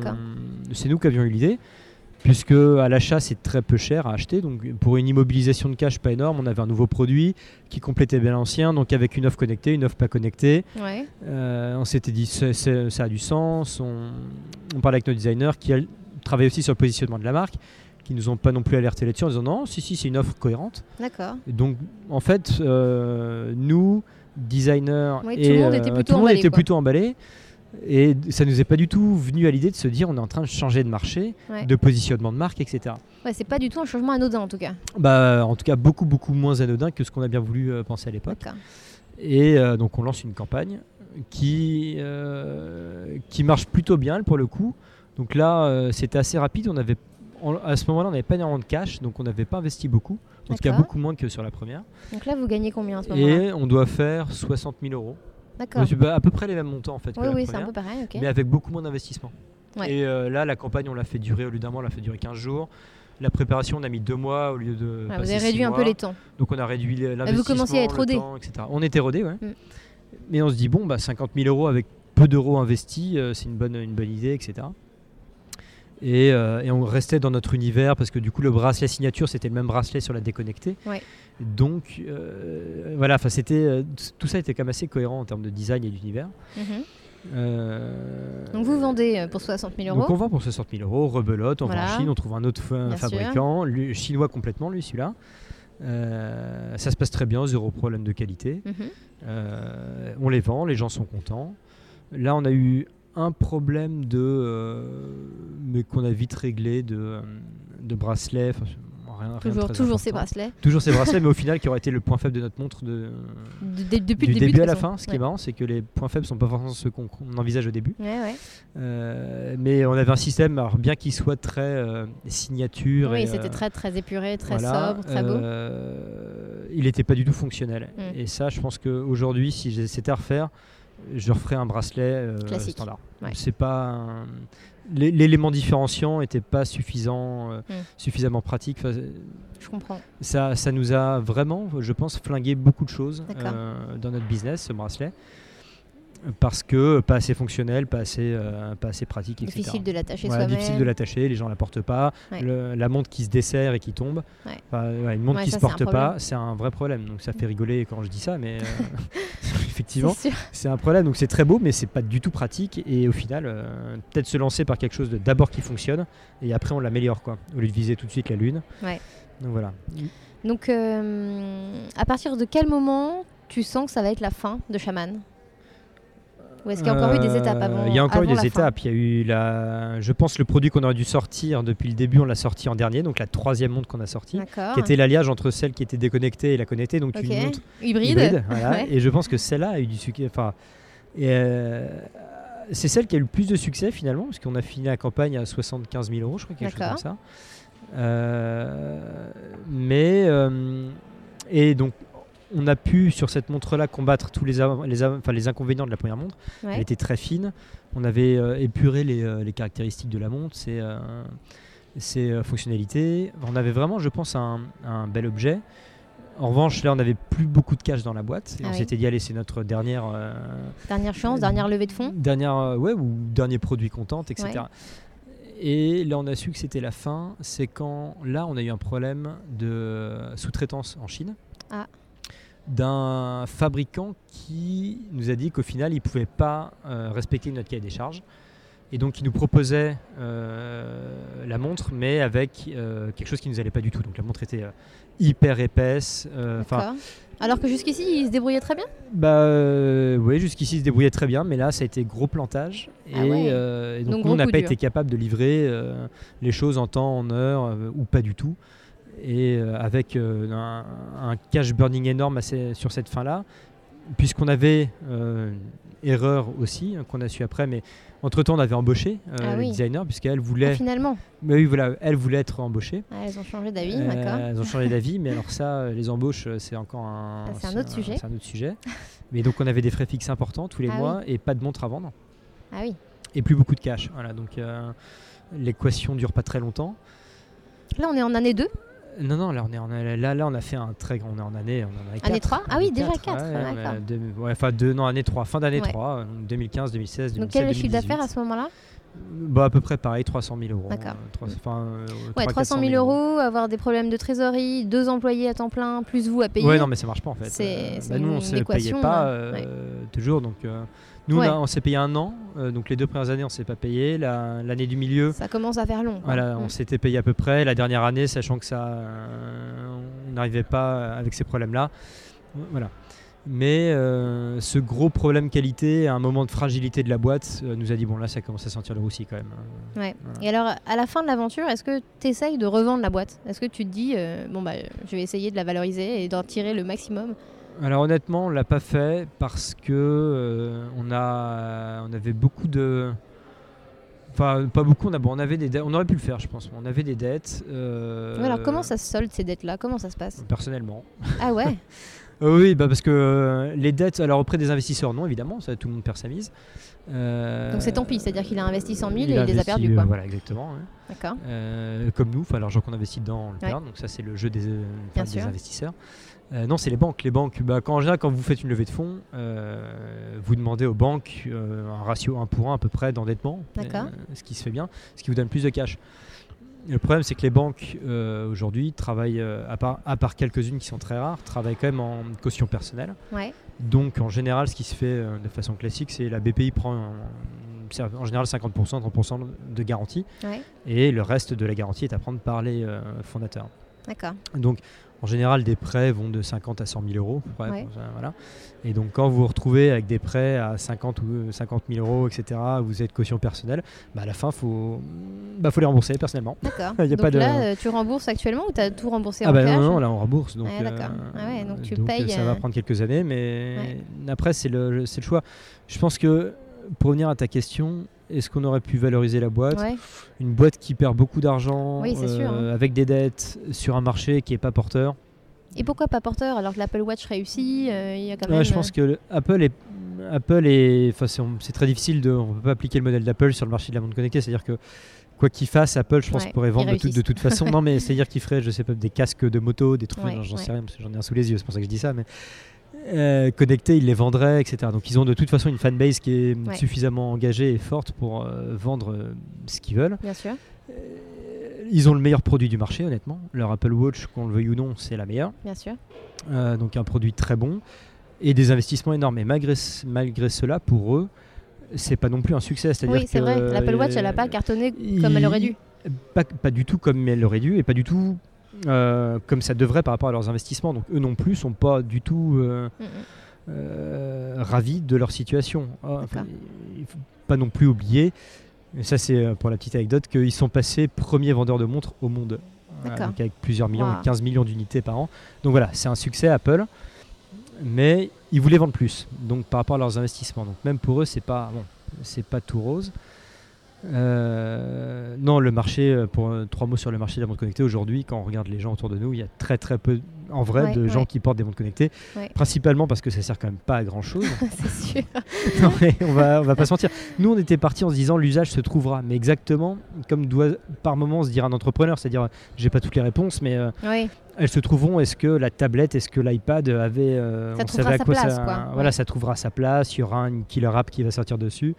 c'est nous qui avions eu l'idée. Puisque à l'achat c'est très peu cher à acheter, donc pour une immobilisation de cash pas énorme, on avait un nouveau produit qui complétait bien l'ancien, donc avec une offre connectée, une offre pas connectée, Ouais. euh, on s'était dit ça a du sens. On, on parlait avec nos designers qui travaillent aussi sur le positionnement de la marque, qui nous ont pas non plus alerté là-dessus en disant non, si, si, c'est une offre cohérente. D'accord. Donc en fait, euh, nous, tout et, le monde était euh, plutôt tout le monde emballé, était plutôt emballé. Et ça nous est pas du tout venu à l'idée de se dire on est en train de changer de marché, Ouais. de positionnement de marque, etc. Ouais, c'est pas du tout un changement anodin en tout cas. Bah, en tout cas, beaucoup, beaucoup moins anodin que ce qu'on a bien voulu euh, penser à l'époque. Et euh, donc on lance une campagne qui, euh, qui marche plutôt bien pour le coup. Donc là, euh, c'était assez rapide. On avait, à ce moment-là, on n'avait pas énormément de cash, donc on n'avait pas investi beaucoup. En tout cas, beaucoup moins que sur la première. Donc là, vous gagnez combien à ce moment-là Et on doit faire 60 000 euros. D'accord. C'est à peu près les mêmes montants en fait. Oui, oui, c'est un peu pareil, ok. Mais avec beaucoup moins d'investissement. Ouais. Et euh, là, la campagne, on l'a fait durer au lieu d'un mois, on l'a fait durer 15 jours. La préparation, on a mis deux mois au lieu de. Ouais, vous avez réduit un peu les temps. Donc on a réduit l'investissement. commenciez à être rodé. temps, etc. On était rodé, ouais. Mm. Mais on se dit, bon, bah, 50 000 euros avec peu d'euros investis, euh, c'est une bonne, une bonne idée, etc. Et, euh, et on restait dans notre univers parce que du coup, le bracelet signature, c'était le même bracelet sur la déconnectée. Ouais. Donc, euh, voilà, enfin, c'était, euh, tout ça était quand même assez cohérent en termes de design et d'univers. Mhm. Euh, Donc vous vendez pour 60 000 donc on euros. vend pour 60 000 euros, rebelote, on va en Chine, on trouve un autre Bien fabricant, lui, chinois complètement, lui, celui-là. Ça se passe très bien, zéro problème de qualité. Mhm. On les vend, les gens sont contents. Là, on a eu un problème de, euh, mais qu'on a vite réglé, de, euh, de bracelet. rien- Toujours, toujours ces bracelets. Toujours ces bracelets, mais au final, qui aurait été le point faible de notre montre de, De- de- depuis du le début, début à la fin. Ce qui Ouais. est marrant, c'est que les points faibles sont pas forcément ceux qu'on envisage au début. Ouais, ouais. Euh, mais on avait un système, alors bien qu'il soit très euh, signature. Oui, c'était euh, très très épuré, très voilà, sobre, très beau. il n'était pas du tout fonctionnel. Mm. Et ça, je pense qu'aujourd'hui, si c'était à refaire, je referais un bracelet euh, Classique. standard. Ouais. C'est pas un- l'élément différenciant n'était pas suffisant, euh, Mm. suffisamment pratique. Enfin, Je comprends. ça, ça nous a vraiment, je pense, flingué beaucoup de choses euh, dans notre business, ce bracelet. Parce que pas assez fonctionnel, pas assez, euh, pas assez pratique, etc. Difficile de l'attacher Voilà, soi-même. difficile de l'attacher, les gens la portent pas. Ouais. Le- la montre qui se dessert et qui tombe. Ouais. Enfin, ouais, une montre qui ça, se porte pas, c'est un vrai problème. Donc ça fait rigoler quand je dis ça, mais euh, effectivement, C'est un problème. Donc c'est très beau, mais c'est pas du tout pratique. Et au final, euh, peut-être se lancer par quelque chose d'abord qui fonctionne, et après on l'améliore, quoi. Au lieu de viser tout de suite la lune. Donc voilà. Donc, à partir de quel moment tu sens que ça va être la fin de Shaman? Ou est-ce qu'il y a encore eu des étapes Euh, avant Il y a encore eu des étapes. Il y a eu la, je pense le produit qu'on aurait dû sortir depuis le début, on l'a sorti en dernier, donc la troisième montre qu'on a sortie, qui était l'alliage entre celle qui était déconnectée et la connectée, donc une montre Hybride. voilà. Ouais. Et je pense que celle-là a eu du succès. Enfin, euh, c'est celle qui a eu le plus de succès finalement, parce qu'on a fini la campagne à 75 000 euros, je crois, quelque chose comme ça. Euh, mais euh, et donc on a pu sur cette montre-là combattre tous les, les, av- enfin, les inconvénients de la première montre. Ouais. Elle était très fine. On avait euh, épuré les, euh, les caractéristiques de la montre, ses, euh, ses, fonctionnalités. On avait vraiment, je pense, un, un bel objet. En revanche, là, on n'avait plus beaucoup de cash dans la boîte. Et Ah on oui. s'était dit, allez, c'est notre dernière, euh, Dernière chance, dernière levée de fonds. dernière, ouais, ou dernier produit contente, etc. Ouais. Et là, on a su que c'était la fin. C'est quand, là, on a eu un problème de sous-traitance en Chine. Ah. D'un fabricant qui nous a dit qu'au final, il ne pouvait pas euh, respecter notre cahier des charges. Et donc, il nous proposait euh, la montre, mais avec euh, quelque chose qui ne nous allait pas du tout. Donc, la montre était hyper épaisse. Enfin. Alors que jusqu'ici, il se débrouillait très bien? bah oui, jusqu'ici il se débrouillait très bien, mais là ça a été gros plantage. Et, Ah ouais. et donc, Donc, nous on n'a pas dur. été capable de livrer les choses en temps, en heure ou pas du tout. Et euh, avec euh, un, un cash burning énorme assez- sur cette fin-là, puisqu'on avait euh, erreur aussi, hein, qu'on a su après, mais entre-temps, on avait embauché euh, Ah le oui. designer, puisqu'elle Ah, voulait, finalement, mais oui, voilà, elle voulait être embauchée. Ah, elles ont changé d'avis, Euh, d'accord. Elles ont changé d'avis, mais alors ça, les embauches, c'est encore un, Ah, c'est un autre sujet. C'est un autre sujet. mais donc, on avait des frais fixes importants tous les Ah mois et pas de montre à vendre Ah oui. et plus beaucoup de cash. Voilà, donc euh, l'équation dure pas très longtemps. Là, on est en année 2. Non, non, là on est en, là, là on a fait un très grand, on est en année, on en a Année quatre. 3 Ah oui, déjà Quatre, 4. ouais, enfin deux, non, année 3, fin d'année Ouais. 3, euh, 2015, 2016, 2017, Donc, quel est le chiffre 2018. d'affaires à ce moment-là? Bah à peu près pareil, 300 000 euros. D'accord. euh, Ouais, 300 300 000 euros, avoir des problèmes de trésorerie, deux employés à temps plein, plus vous à payer. Ouais, non, mais ça marche pas en fait. C'est- Euh, bah, nous, on équation, payait pas toujours. Donc, nous, on Ouais. on, s'est payé un an. euh, donc, les deux premières années, on s'est pas payé. La- L'année du milieu, Ça commence à faire long. voilà, Mm. on s'était payé à peu près. La dernière année, sachant que ça, euh, on n'arrivait pas avec ces problèmes-là. Voilà. Mais euh, ce gros problème qualité, un moment de fragilité de la boîte, euh, nous a dit bon là, ça commence à sentir le roussi quand même. Ouais. Voilà. Et alors, à la fin de l'aventure, est-ce que tu essayes de revendre la boîte? Est-ce que tu te dis, euh, bon, bah, je vais essayer de la valoriser et d'en tirer le maximum? Alors honnêtement, on l'a pas fait parce que on a, on avait beaucoup de, enfin pas beaucoup. On, a, bon, on avait des, dettes- on aurait pu le faire, je pense. On avait des dettes. euh, Ouais, Alors, comment ça se solde ces dettes-là? Comment ça se passe? Personnellement. Ah ouais? oui, bah parce que euh, les dettes, alors auprès des investisseurs, non évidemment, ça tout le monde perd sa mise. Euh, Donc, c'est tant pis, c'est-à-dire qu'il a investi 100 000 et il, les a perdus, euh, quoi. voilà, exactement. ouais. D'accord. Euh, comme nous, l'argent qu'on investit dedans, on le Ouais. perd. Donc ça, c'est le jeu des, euh, enfin, investisseurs. Euh, non, c'est les banques. Les banques, bah, quand, en général, quand vous faites une levée de fonds, euh, vous demandez aux banques euh, un ratio 1 pour 1 à peu près d'endettement, D'accord. euh, ce qui se fait bien, ce qui vous donne plus de cash. Le problème, c'est que les banques euh, aujourd'hui travaillent, euh, à part, à part quelques-unes qui sont très rares, travaillent quand même en caution personnelle. Ouais. Donc en général, ce qui se fait euh, de façon classique, c'est la BPI prend en, en général 50%, 30% de garantie, Ouais. et le reste de la garantie est à prendre par les fondateurs. D'accord. Donc en général, des prêts vont de 50 à 100 000 euros. près, Ouais. voilà. Et donc quand vous vous retrouvez avec des prêts à 50 ou euh, 50 000 euros, etc., vous êtes caution personnelle, bah, à la fin, il faut, bah, faut les rembourser personnellement. D'accord. Donc pas de- là, euh, tu rembourses actuellement ou tu as tout remboursé Ah en bah cash non, non, là on rembourse. Donc, Ah, d'accord. Ah ouais, donc tu euh, payes, ça euh, va prendre quelques années, mais Ouais. après c'est le, c'est le choix. Je pense que pour revenir à ta question, est-ce qu'on aurait pu valoriser la boîte Ouais. Une boîte qui perd beaucoup d'argent, Oui, hein. avec des dettes, sur un marché qui n'est pas porteur. Et pourquoi pas porteur alors que l'Apple Watch réussit euh, Il y a quand Ouais, même. je pense que le- Apple est, Apple est, enfin c'est, très difficile de, on peut pas appliquer le modèle d'Apple sur le marché de la montre connectée, c'est-à-dire que quoi qu'il fasse, Apple, je pense, Ouais, pourrait vendre de, toute- de réussissent. toute façon. non, mais c'est-à-dire qu'il ferait, je sais pas, des casques de moto, des trucs, j'en sais rien, parce que j'en ai un sous les yeux, c'est pour ça que je dis ça, mais euh, connectés, ils les vendraient, etc. Donc ils ont de toute façon une fanbase qui est Ouais. suffisamment engagée et forte pour euh, vendre euh, ce qu'ils veulent. Bien sûr. Ils ont le meilleur produit du marché, honnêtement. Leur Apple Watch, qu'on le veuille ou non, c'est la meilleure. Bien sûr. Donc un produit très bon et des investissements énormes. Et malgré, malgré cela, pour eux, c'est pas non plus un succès. C'est-à-dire Oui, c'est vrai. L'Apple Watch, elle n'a pas cartonné comme elle aurait dû. Pas, pas du tout comme elle l'aurait dû et pas du tout euh, comme ça devrait par rapport à leurs investissements. Donc eux non plus sont pas du tout euh, Mm, mm. euh, ravis de leur situation. Ah, enfin, il faut pas non plus oublier, et ça c'est pour la petite anecdote, qu'ils sont passés premiers vendeurs de montres au monde. Donc avec plusieurs millions, Wow. 15 millions d'unités par an. Donc voilà, c'est un succès Apple, mais ils voulaient vendre plus. Donc par rapport à leurs investissements. Donc même pour eux, c'est pas bon, c'est pas tout rose. Euh, non, le marché, euh, pour euh, trois mots sur le marché de la montre connectée, aujourd'hui, quand on regarde les gens autour de nous, il y a très très peu, en vrai, Ouais, de gens qui portent des montres connectées. Ouais. Principalement parce que ça sert quand même pas à grand chose. c'est sûr. non, mais on va, on va pas se mentir. Nous, on était partis en se disant l'usage se trouvera. Mais exactement comme doit par moment se dire un entrepreneur, c'est-à-dire j'ai pas toutes les réponses, mais euh, Oui. elles se trouveront. Est-ce que la tablette, est-ce que l'iPad avait. euh, Ça on savait à sa quoi place, ça. quoi. Voilà, Ouais. ça trouvera sa place. Il y aura une killer app qui va sortir dessus.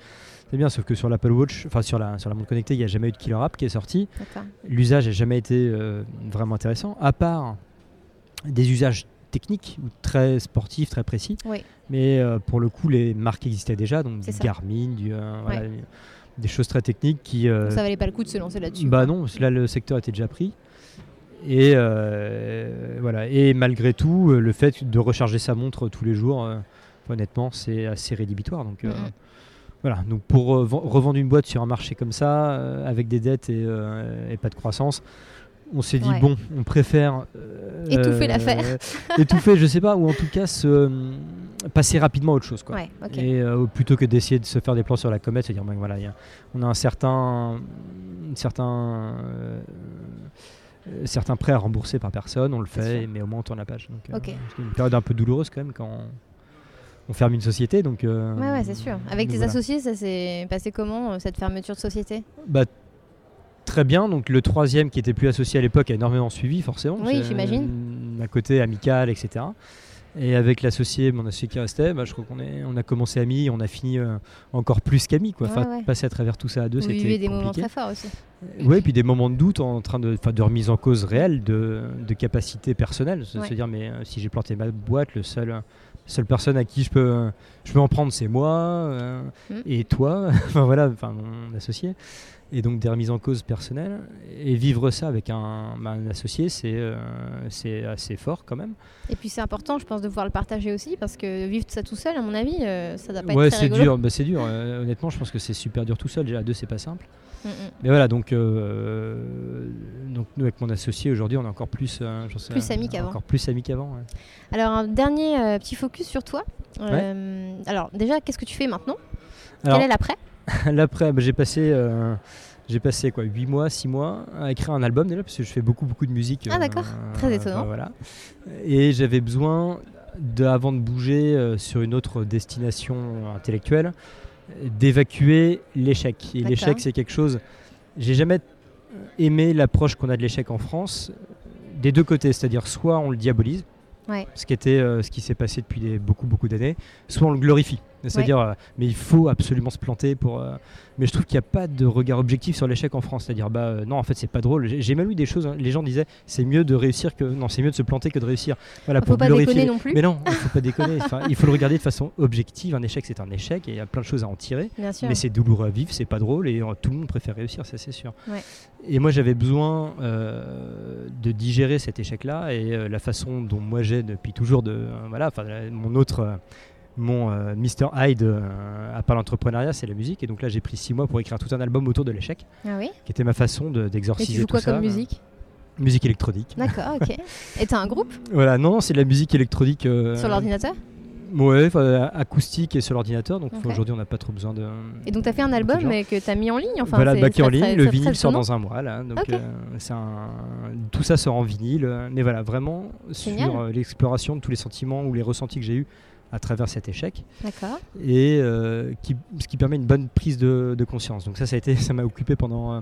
C'est bien, sauf que sur l'Apple Watch, enfin sur la, sur la montre connectée, il n'y a jamais eu de killer app qui est sorti. L'usage n'a jamais été euh, vraiment intéressant, à part des usages techniques ou très sportifs, très précis. Oui. Mais euh, pour le coup, les marques existaient déjà, donc du ça. Garmin, du, euh, voilà, Ouais. des choses très techniques qui. Donc ça valait pas le coup de se lancer là-dessus. bah non, là le secteur était déjà pris. Et voilà. Et malgré tout, le fait de recharger sa montre tous les jours, honnêtement, c'est assez rédhibitoire. Donc. Voilà. Donc pour euh, ven- revendre une boîte sur un marché comme ça, euh, avec des dettes et, euh, et pas de croissance. On s'est dit Ouais. bon, on préfère Étouffer l'affaire. étouffer, je sais pas, ou en tout cas se, passer rapidement à autre chose. Quoi. Ouais. Et plutôt que d'essayer de se faire des plans sur la comète, se dire ben, voilà, il y a- on a un certain, un certain, certains prêts à rembourser par personne, on le fait, mais au moins on tourne la page. Donc, euh, c'est une période un peu douloureuse quand même quand on, on ferme une société. Donc, euh, Ouais, ouais, c'est sûr. Avec tes voilà. associés, ça s'est passé comment, euh, cette fermeture de société? Bah, Très bien, donc le troisième qui était plus associé à l'époque a énormément suivi forcément. Oui, j'imagine. Un côté amical, etc. Et avec l'associé, mon associé qui restait, bah, je crois qu'on est, on a commencé amis, on a fini euh, encore plus qu'amis. Quoi. Enfin, ouais. passer à travers tout ça à deux, Vous c'était vivez des moments très forts aussi. Oui, puis des moments de doute en train de, de remise en cause réelle de, de capacité personnelle. Se, Ouais. se dire, mais euh, si j'ai planté ma boîte, le seul, seule personne à qui je peux, je peux en prendre, c'est moi euh, Mm. et toi. enfin voilà, enfin mon associé. Et donc des remises en cause personnelles. Et vivre ça avec un, bah, un associé, c'est euh, c'est assez fort quand même. Et puis c'est important, je pense, de pouvoir le partager aussi, parce que vivre ça tout seul, à mon avis, euh, ça doit pas ouais, être très c'est dur. Bah, c'est dur. Honnêtement, je pense que c'est super dur tout seul. Déjà à deux, c'est pas simple. Mm, mm. Mais voilà, donc, euh, donc nous avec mon associé aujourd'hui, on est encore plus, euh, sais- Plus amis qu'avant. Encore plus amis qu'avant. ouais. Alors, un dernier euh, petit focus sur toi. Euh, Alors, déjà, qu'est-ce que tu fais maintenant? Alors, Quel est l'après? L'après, bah, j'ai passé, j'ai passé quoi, 8 mois, 6 mois à écrire un album déjà, parce que je fais beaucoup, beaucoup de musique. Ah, d'accord. Très étonnant. voilà. Et j'avais besoin, de, avant de bouger sur une autre destination intellectuelle, d'évacuer l'échec. Et l'échec, c'est quelque chose. J'ai jamais aimé l'approche qu'on a de l'échec en France, des deux côtés, c'est-à-dire soit on le diabolise, Ouais. ce qui était euh, ce qui s'est passé depuis des- beaucoup beaucoup d'années, soit on le glorifie. C'est-à-dire, euh, mais il faut absolument se planter pour. euh, mais je trouve qu'il n'y a pas de regard objectif sur l'échec en France. C'est-à-dire, bah euh, non, en fait, c'est pas drôle. J'ai même eu des choses. hein, les gens disaient, c'est mieux de réussir que non, c'est mieux de se planter que de réussir. Voilà, Faut pour pas glorifier. déconner non plus. Mais non, il faut pas déconner. Enfin, il faut le regarder de façon objective. Un échec, c'est un échec et il y a plein de choses à en tirer. Bien sûr. Mais c'est douloureux à vivre, c'est pas drôle et euh, tout le monde préfère réussir, ça c'est sûr. Ouais. Et moi j'avais besoin euh, de digérer cet échec-là et euh, la façon dont moi j'ai depuis toujours de voilà, mon autre mon euh, Mr Hyde euh, à part l'entrepreneuriat, c'est la musique et donc là j'ai pris six mois pour écrire tout un album autour de l'échec, Ah oui qui était ma façon de- Et d'exorciser tu joues tout quoi ça. comme musique Musique électronique. D'accord, ok. Et t'as un groupe Voilà, non, non, c'est de la musique électronique. euh, sur l'ordinateur Ouais, acoustique et sur l'ordinateur. Donc aujourd'hui on n'a pas trop besoin de. Et donc t'as fait un album que t'as mis en ligne enfin, voilà, bah, qui en ligne. très- le vinyle sort dans un mois, là. Donc, Ok. euh, c'est un... tout ça sort en vinyle. euh, Mais voilà, vraiment Génial. sur euh, l'exploration de tous les sentiments ou les ressentis que j'ai eus à travers cet échec. Et euh, qui, ce qui permet une bonne prise de, de conscience. Donc ça, ça a été, ça m'a occupé pendant, euh,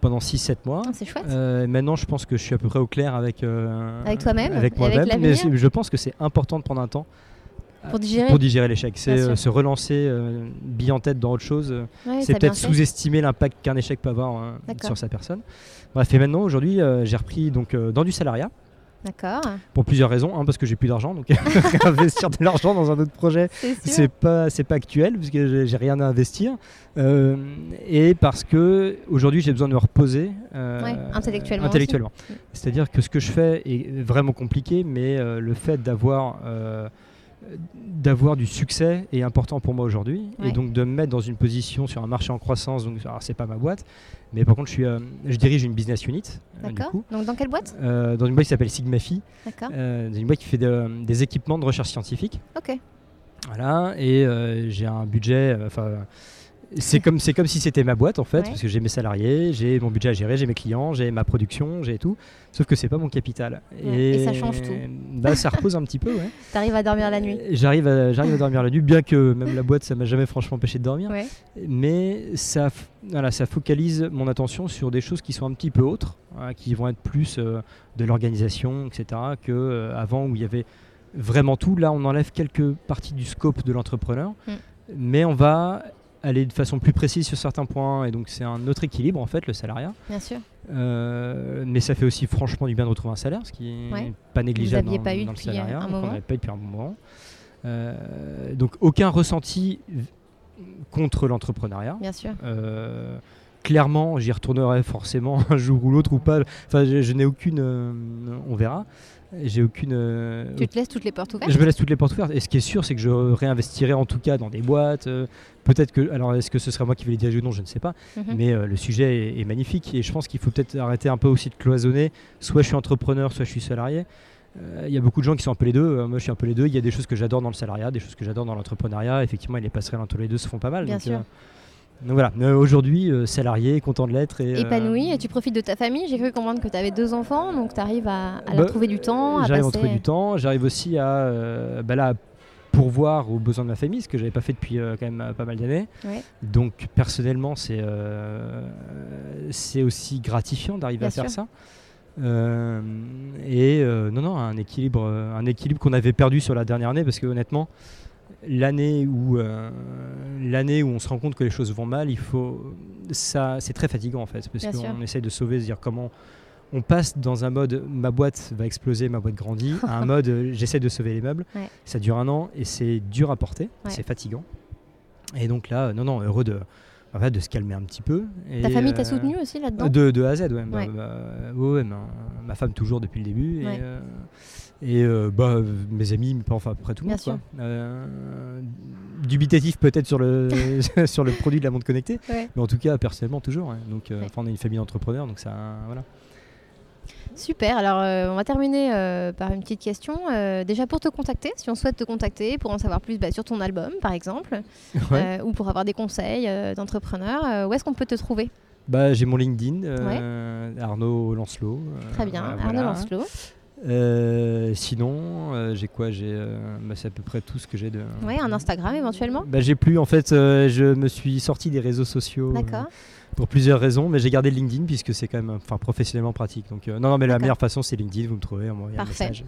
pendant 6-7 mois. Ah, c'est chouette. Euh, maintenant, je pense que je suis à peu près au clair avec, euh, Avec toi-même avec moi-même. mais je pense que c'est important de prendre un temps Pour digérer pour digérer l'échec. C'est euh, se relancer euh, bille en tête dans autre chose. Ouais, c'est peut-être sous-estimer l'impact qu'un échec peut avoir D'accord. sur sa personne. Bref, et maintenant, aujourd'hui, euh, j'ai repris donc, dans du salariat D'accord. pour plusieurs raisons. Un, parce que j'ai plus d'argent, donc investir de l'argent dans un autre projet, C'est pas, c'est pas actuel, parce que j'ai- rien à investir. Euh, et parce que aujourd'hui, j'ai besoin de me reposer euh, Ouais, intellectuellement. C'est-à-dire que ce que je fais est vraiment compliqué, mais euh, le fait d'avoir d'avoir du succès est important pour moi aujourd'hui Ouais. et donc de me mettre dans une position sur un marché en croissance donc alors c'est pas ma boîte mais par contre je suis euh, je dirige une business unit euh, D'accord. Donc dans quelle boîte? Euh, dans une boîte qui s'appelle Sigmafi D'accord. dans une boîte qui fait de- des équipements de recherche scientifique Ok. voilà et j'ai un budget enfin c'est comme c'est comme si c'était ma boîte en fait Ouais. parce que j'ai mes salariés j'ai mon budget à gérer j'ai mes clients j'ai ma production j'ai tout sauf que c'est pas mon capital Ouais, et ça change tout. bah ça repose un petit peu ouais T'arrives à dormir la nuit J'arrive à, j'arrive à dormir la nuit, bien que même la boîte, ça m'a jamais franchement empêché de dormir. Ouais. Mais ça, voilà, ça focalise mon attention sur des choses qui sont un petit peu autres, hein, qui vont être plus euh, de l'organisation, etc., que euh, avant où il y avait vraiment tout. Là, on enlève quelques parties du scope de l'entrepreneur, Mm. mais on va aller de façon plus précise sur certains points, et donc c'est un autre équilibre en fait, le salariat. Bien sûr. Euh, mais ça fait aussi franchement du bien de retrouver un salaire, ce qui est Ouais. pas négligeable aviez dans, pas eu dans le depuis, salariat, un donc moment. on n'avait pas eu depuis un moment. Euh, donc aucun ressenti contre l'entrepreneuriat. Bien sûr. Euh, clairement, j'y retournerai forcément un jour ou l'autre ou pas. Enfin, je, je n'ai aucune. on verra. J'ai aucune. euh, Tu te laisses toutes les portes ouvertes je me laisse toutes les portes ouvertes. Et ce qui est sûr, c'est que je réinvestirai en tout cas dans des boîtes. euh, Peut-être que. Alors, est-ce que ce sera moi qui vais les diriger ou non Je ne sais pas. Mhm. Mais euh, le sujet est, est magnifique. Et je pense qu'il faut peut-être arrêter un peu aussi de cloisonner. Soit je suis entrepreneur, soit je suis salarié. il y a beaucoup de gens qui sont un peu les deux. moi, je suis un peu les deux. Il y a des choses que j'adore dans le salariat, des choses que j'adore dans l'entrepreneuriat. Effectivement, les passerelles entre les deux se font pas mal. Bien sûr. Donc voilà, aujourd'hui, salarié, content de l'être. Et, Épanoui, et tu profites de ta famille. J'ai cru comprendre que tu avais deux enfants, donc tu arrives à, à leur bah, trouver du temps. J'arrive à trouver du temps. J'arrive aussi à, bah là, pourvoir aux besoins de ma famille, ce que j'avais pas fait depuis euh, quand même euh, pas mal d'années. Donc personnellement, c'est euh, c'est aussi gratifiant d'arriver à faire ça. et non, non, un équilibre, un équilibre qu'on avait perdu sur la dernière année, parce que honnêtement, l'année où l'année où on se rend compte que les choses vont mal, il faut ça, c'est très fatigant en fait, parce qu'on essaye de sauver, se dire comment on passe dans un mode ma boîte va exploser, ma boîte grandit, à un mode euh, j'essaie de sauver les meubles. Ça dure un an et c'est dur à porter, c'est fatigant. Et donc là, non, non, heureux de, de se calmer un petit peu. Ta famille t'a euh, soutenu aussi là-dedans? de, A à Z, ouais. ouais. ma, femme toujours depuis le début. Et, et euh, bah, mes amis, enfin à peu près tout le monde. Quoi. dubitatif peut-être sur le, sur le produit de la montre connectée, mais en tout cas personnellement toujours. Hein. Donc, on est une famille d'entrepreneurs, donc ça, voilà. Super, alors euh, on va terminer euh, par une petite question. Euh, déjà pour te contacter, si on souhaite te contacter, pour en savoir plus bah, sur ton album par exemple, ou pour avoir des conseils d'entrepreneurs, où est-ce qu'on peut te trouver? Bah, J'ai mon LinkedIn, Arnaud Lancelot. Très bien, Arnaud Lancelot. Sinon, j'ai quoi J'ai, bah, c'est à peu près tout ce que j'ai de. Oui, un Instagram éventuellement? Bah, j'ai plus en fait. je me suis sorti des réseaux sociaux. D'accord pour plusieurs raisons, mais j'ai gardé LinkedIn puisque c'est quand même enfin, professionnellement pratique. Donc, euh, non, non, mais la meilleure façon, c'est LinkedIn, vous me trouvez, envoyez un message.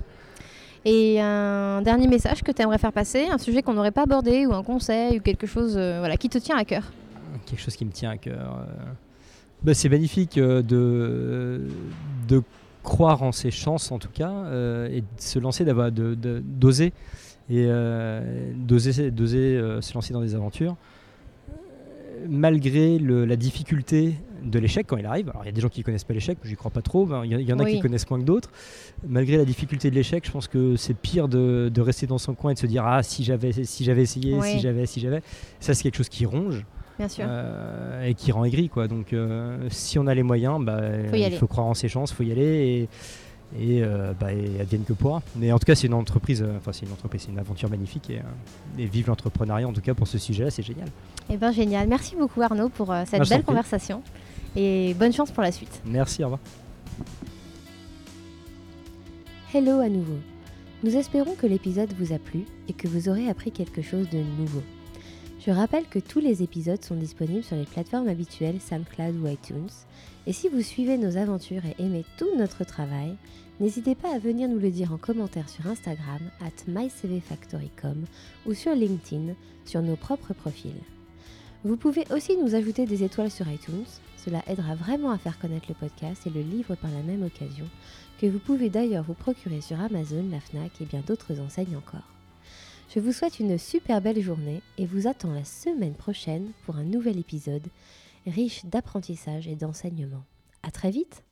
Et un dernier message que tu aimerais faire passer, un sujet qu'on n'aurait pas abordé, ou un conseil, ou quelque chose euh, voilà, qui te tient à cœur? Quelque chose qui me tient à cœur. Euh, bah, c'est magnifique de, de croire en ses chances, en tout cas, et de se lancer, d'avoir, d'oser, et d'oser, se lancer dans des aventures malgré la difficulté de l'échec quand il arrive, alors il y a des gens qui ne connaissent pas l'échec, j'y crois pas trop, il y, en a qui connaissent moins que d'autres, malgré la difficulté de l'échec, je pense que c'est pire de, rester dans son coin et de se dire ah si j'avais si j'avais essayé, si j'avais, si j'avais, ça c'est quelque chose qui ronge. Euh, et qui rend aigri quoi. Donc euh, si on a les moyens, bah, il faut croire en ses chances, faut y aller et et, euh, bah, advienne que pourra. Mais en tout cas, c'est une entreprise, euh, enfin, c'est une entreprise, c'est une aventure magnifique et, euh, et vive l'entrepreneuriat en tout cas pour ce sujet-là, c'est génial. Et eh bien, génial. Merci beaucoup Arnaud pour cette ah, belle conversation et bonne chance pour la suite. Merci, au revoir. Hello à nouveau. Nous espérons que l'épisode vous a plu et que vous aurez appris quelque chose de nouveau. Je rappelle que tous les épisodes sont disponibles sur les plateformes habituelles SoundCloud ou iTunes et si vous suivez nos aventures et aimez tout notre travail, n'hésitez pas à venir nous le dire en commentaire sur Instagram at mycvfactory.com ou sur LinkedIn sur nos propres profils. Vous pouvez aussi nous ajouter des étoiles sur iTunes, cela aidera vraiment à faire connaître le podcast et le livre par la même occasion, que vous pouvez d'ailleurs vous procurer sur Amazon, la FNAC et bien d'autres enseignes encore. Je vous souhaite une super belle journée et vous attends la semaine prochaine pour un nouvel épisode riche d'apprentissage et d'enseignement. À très vite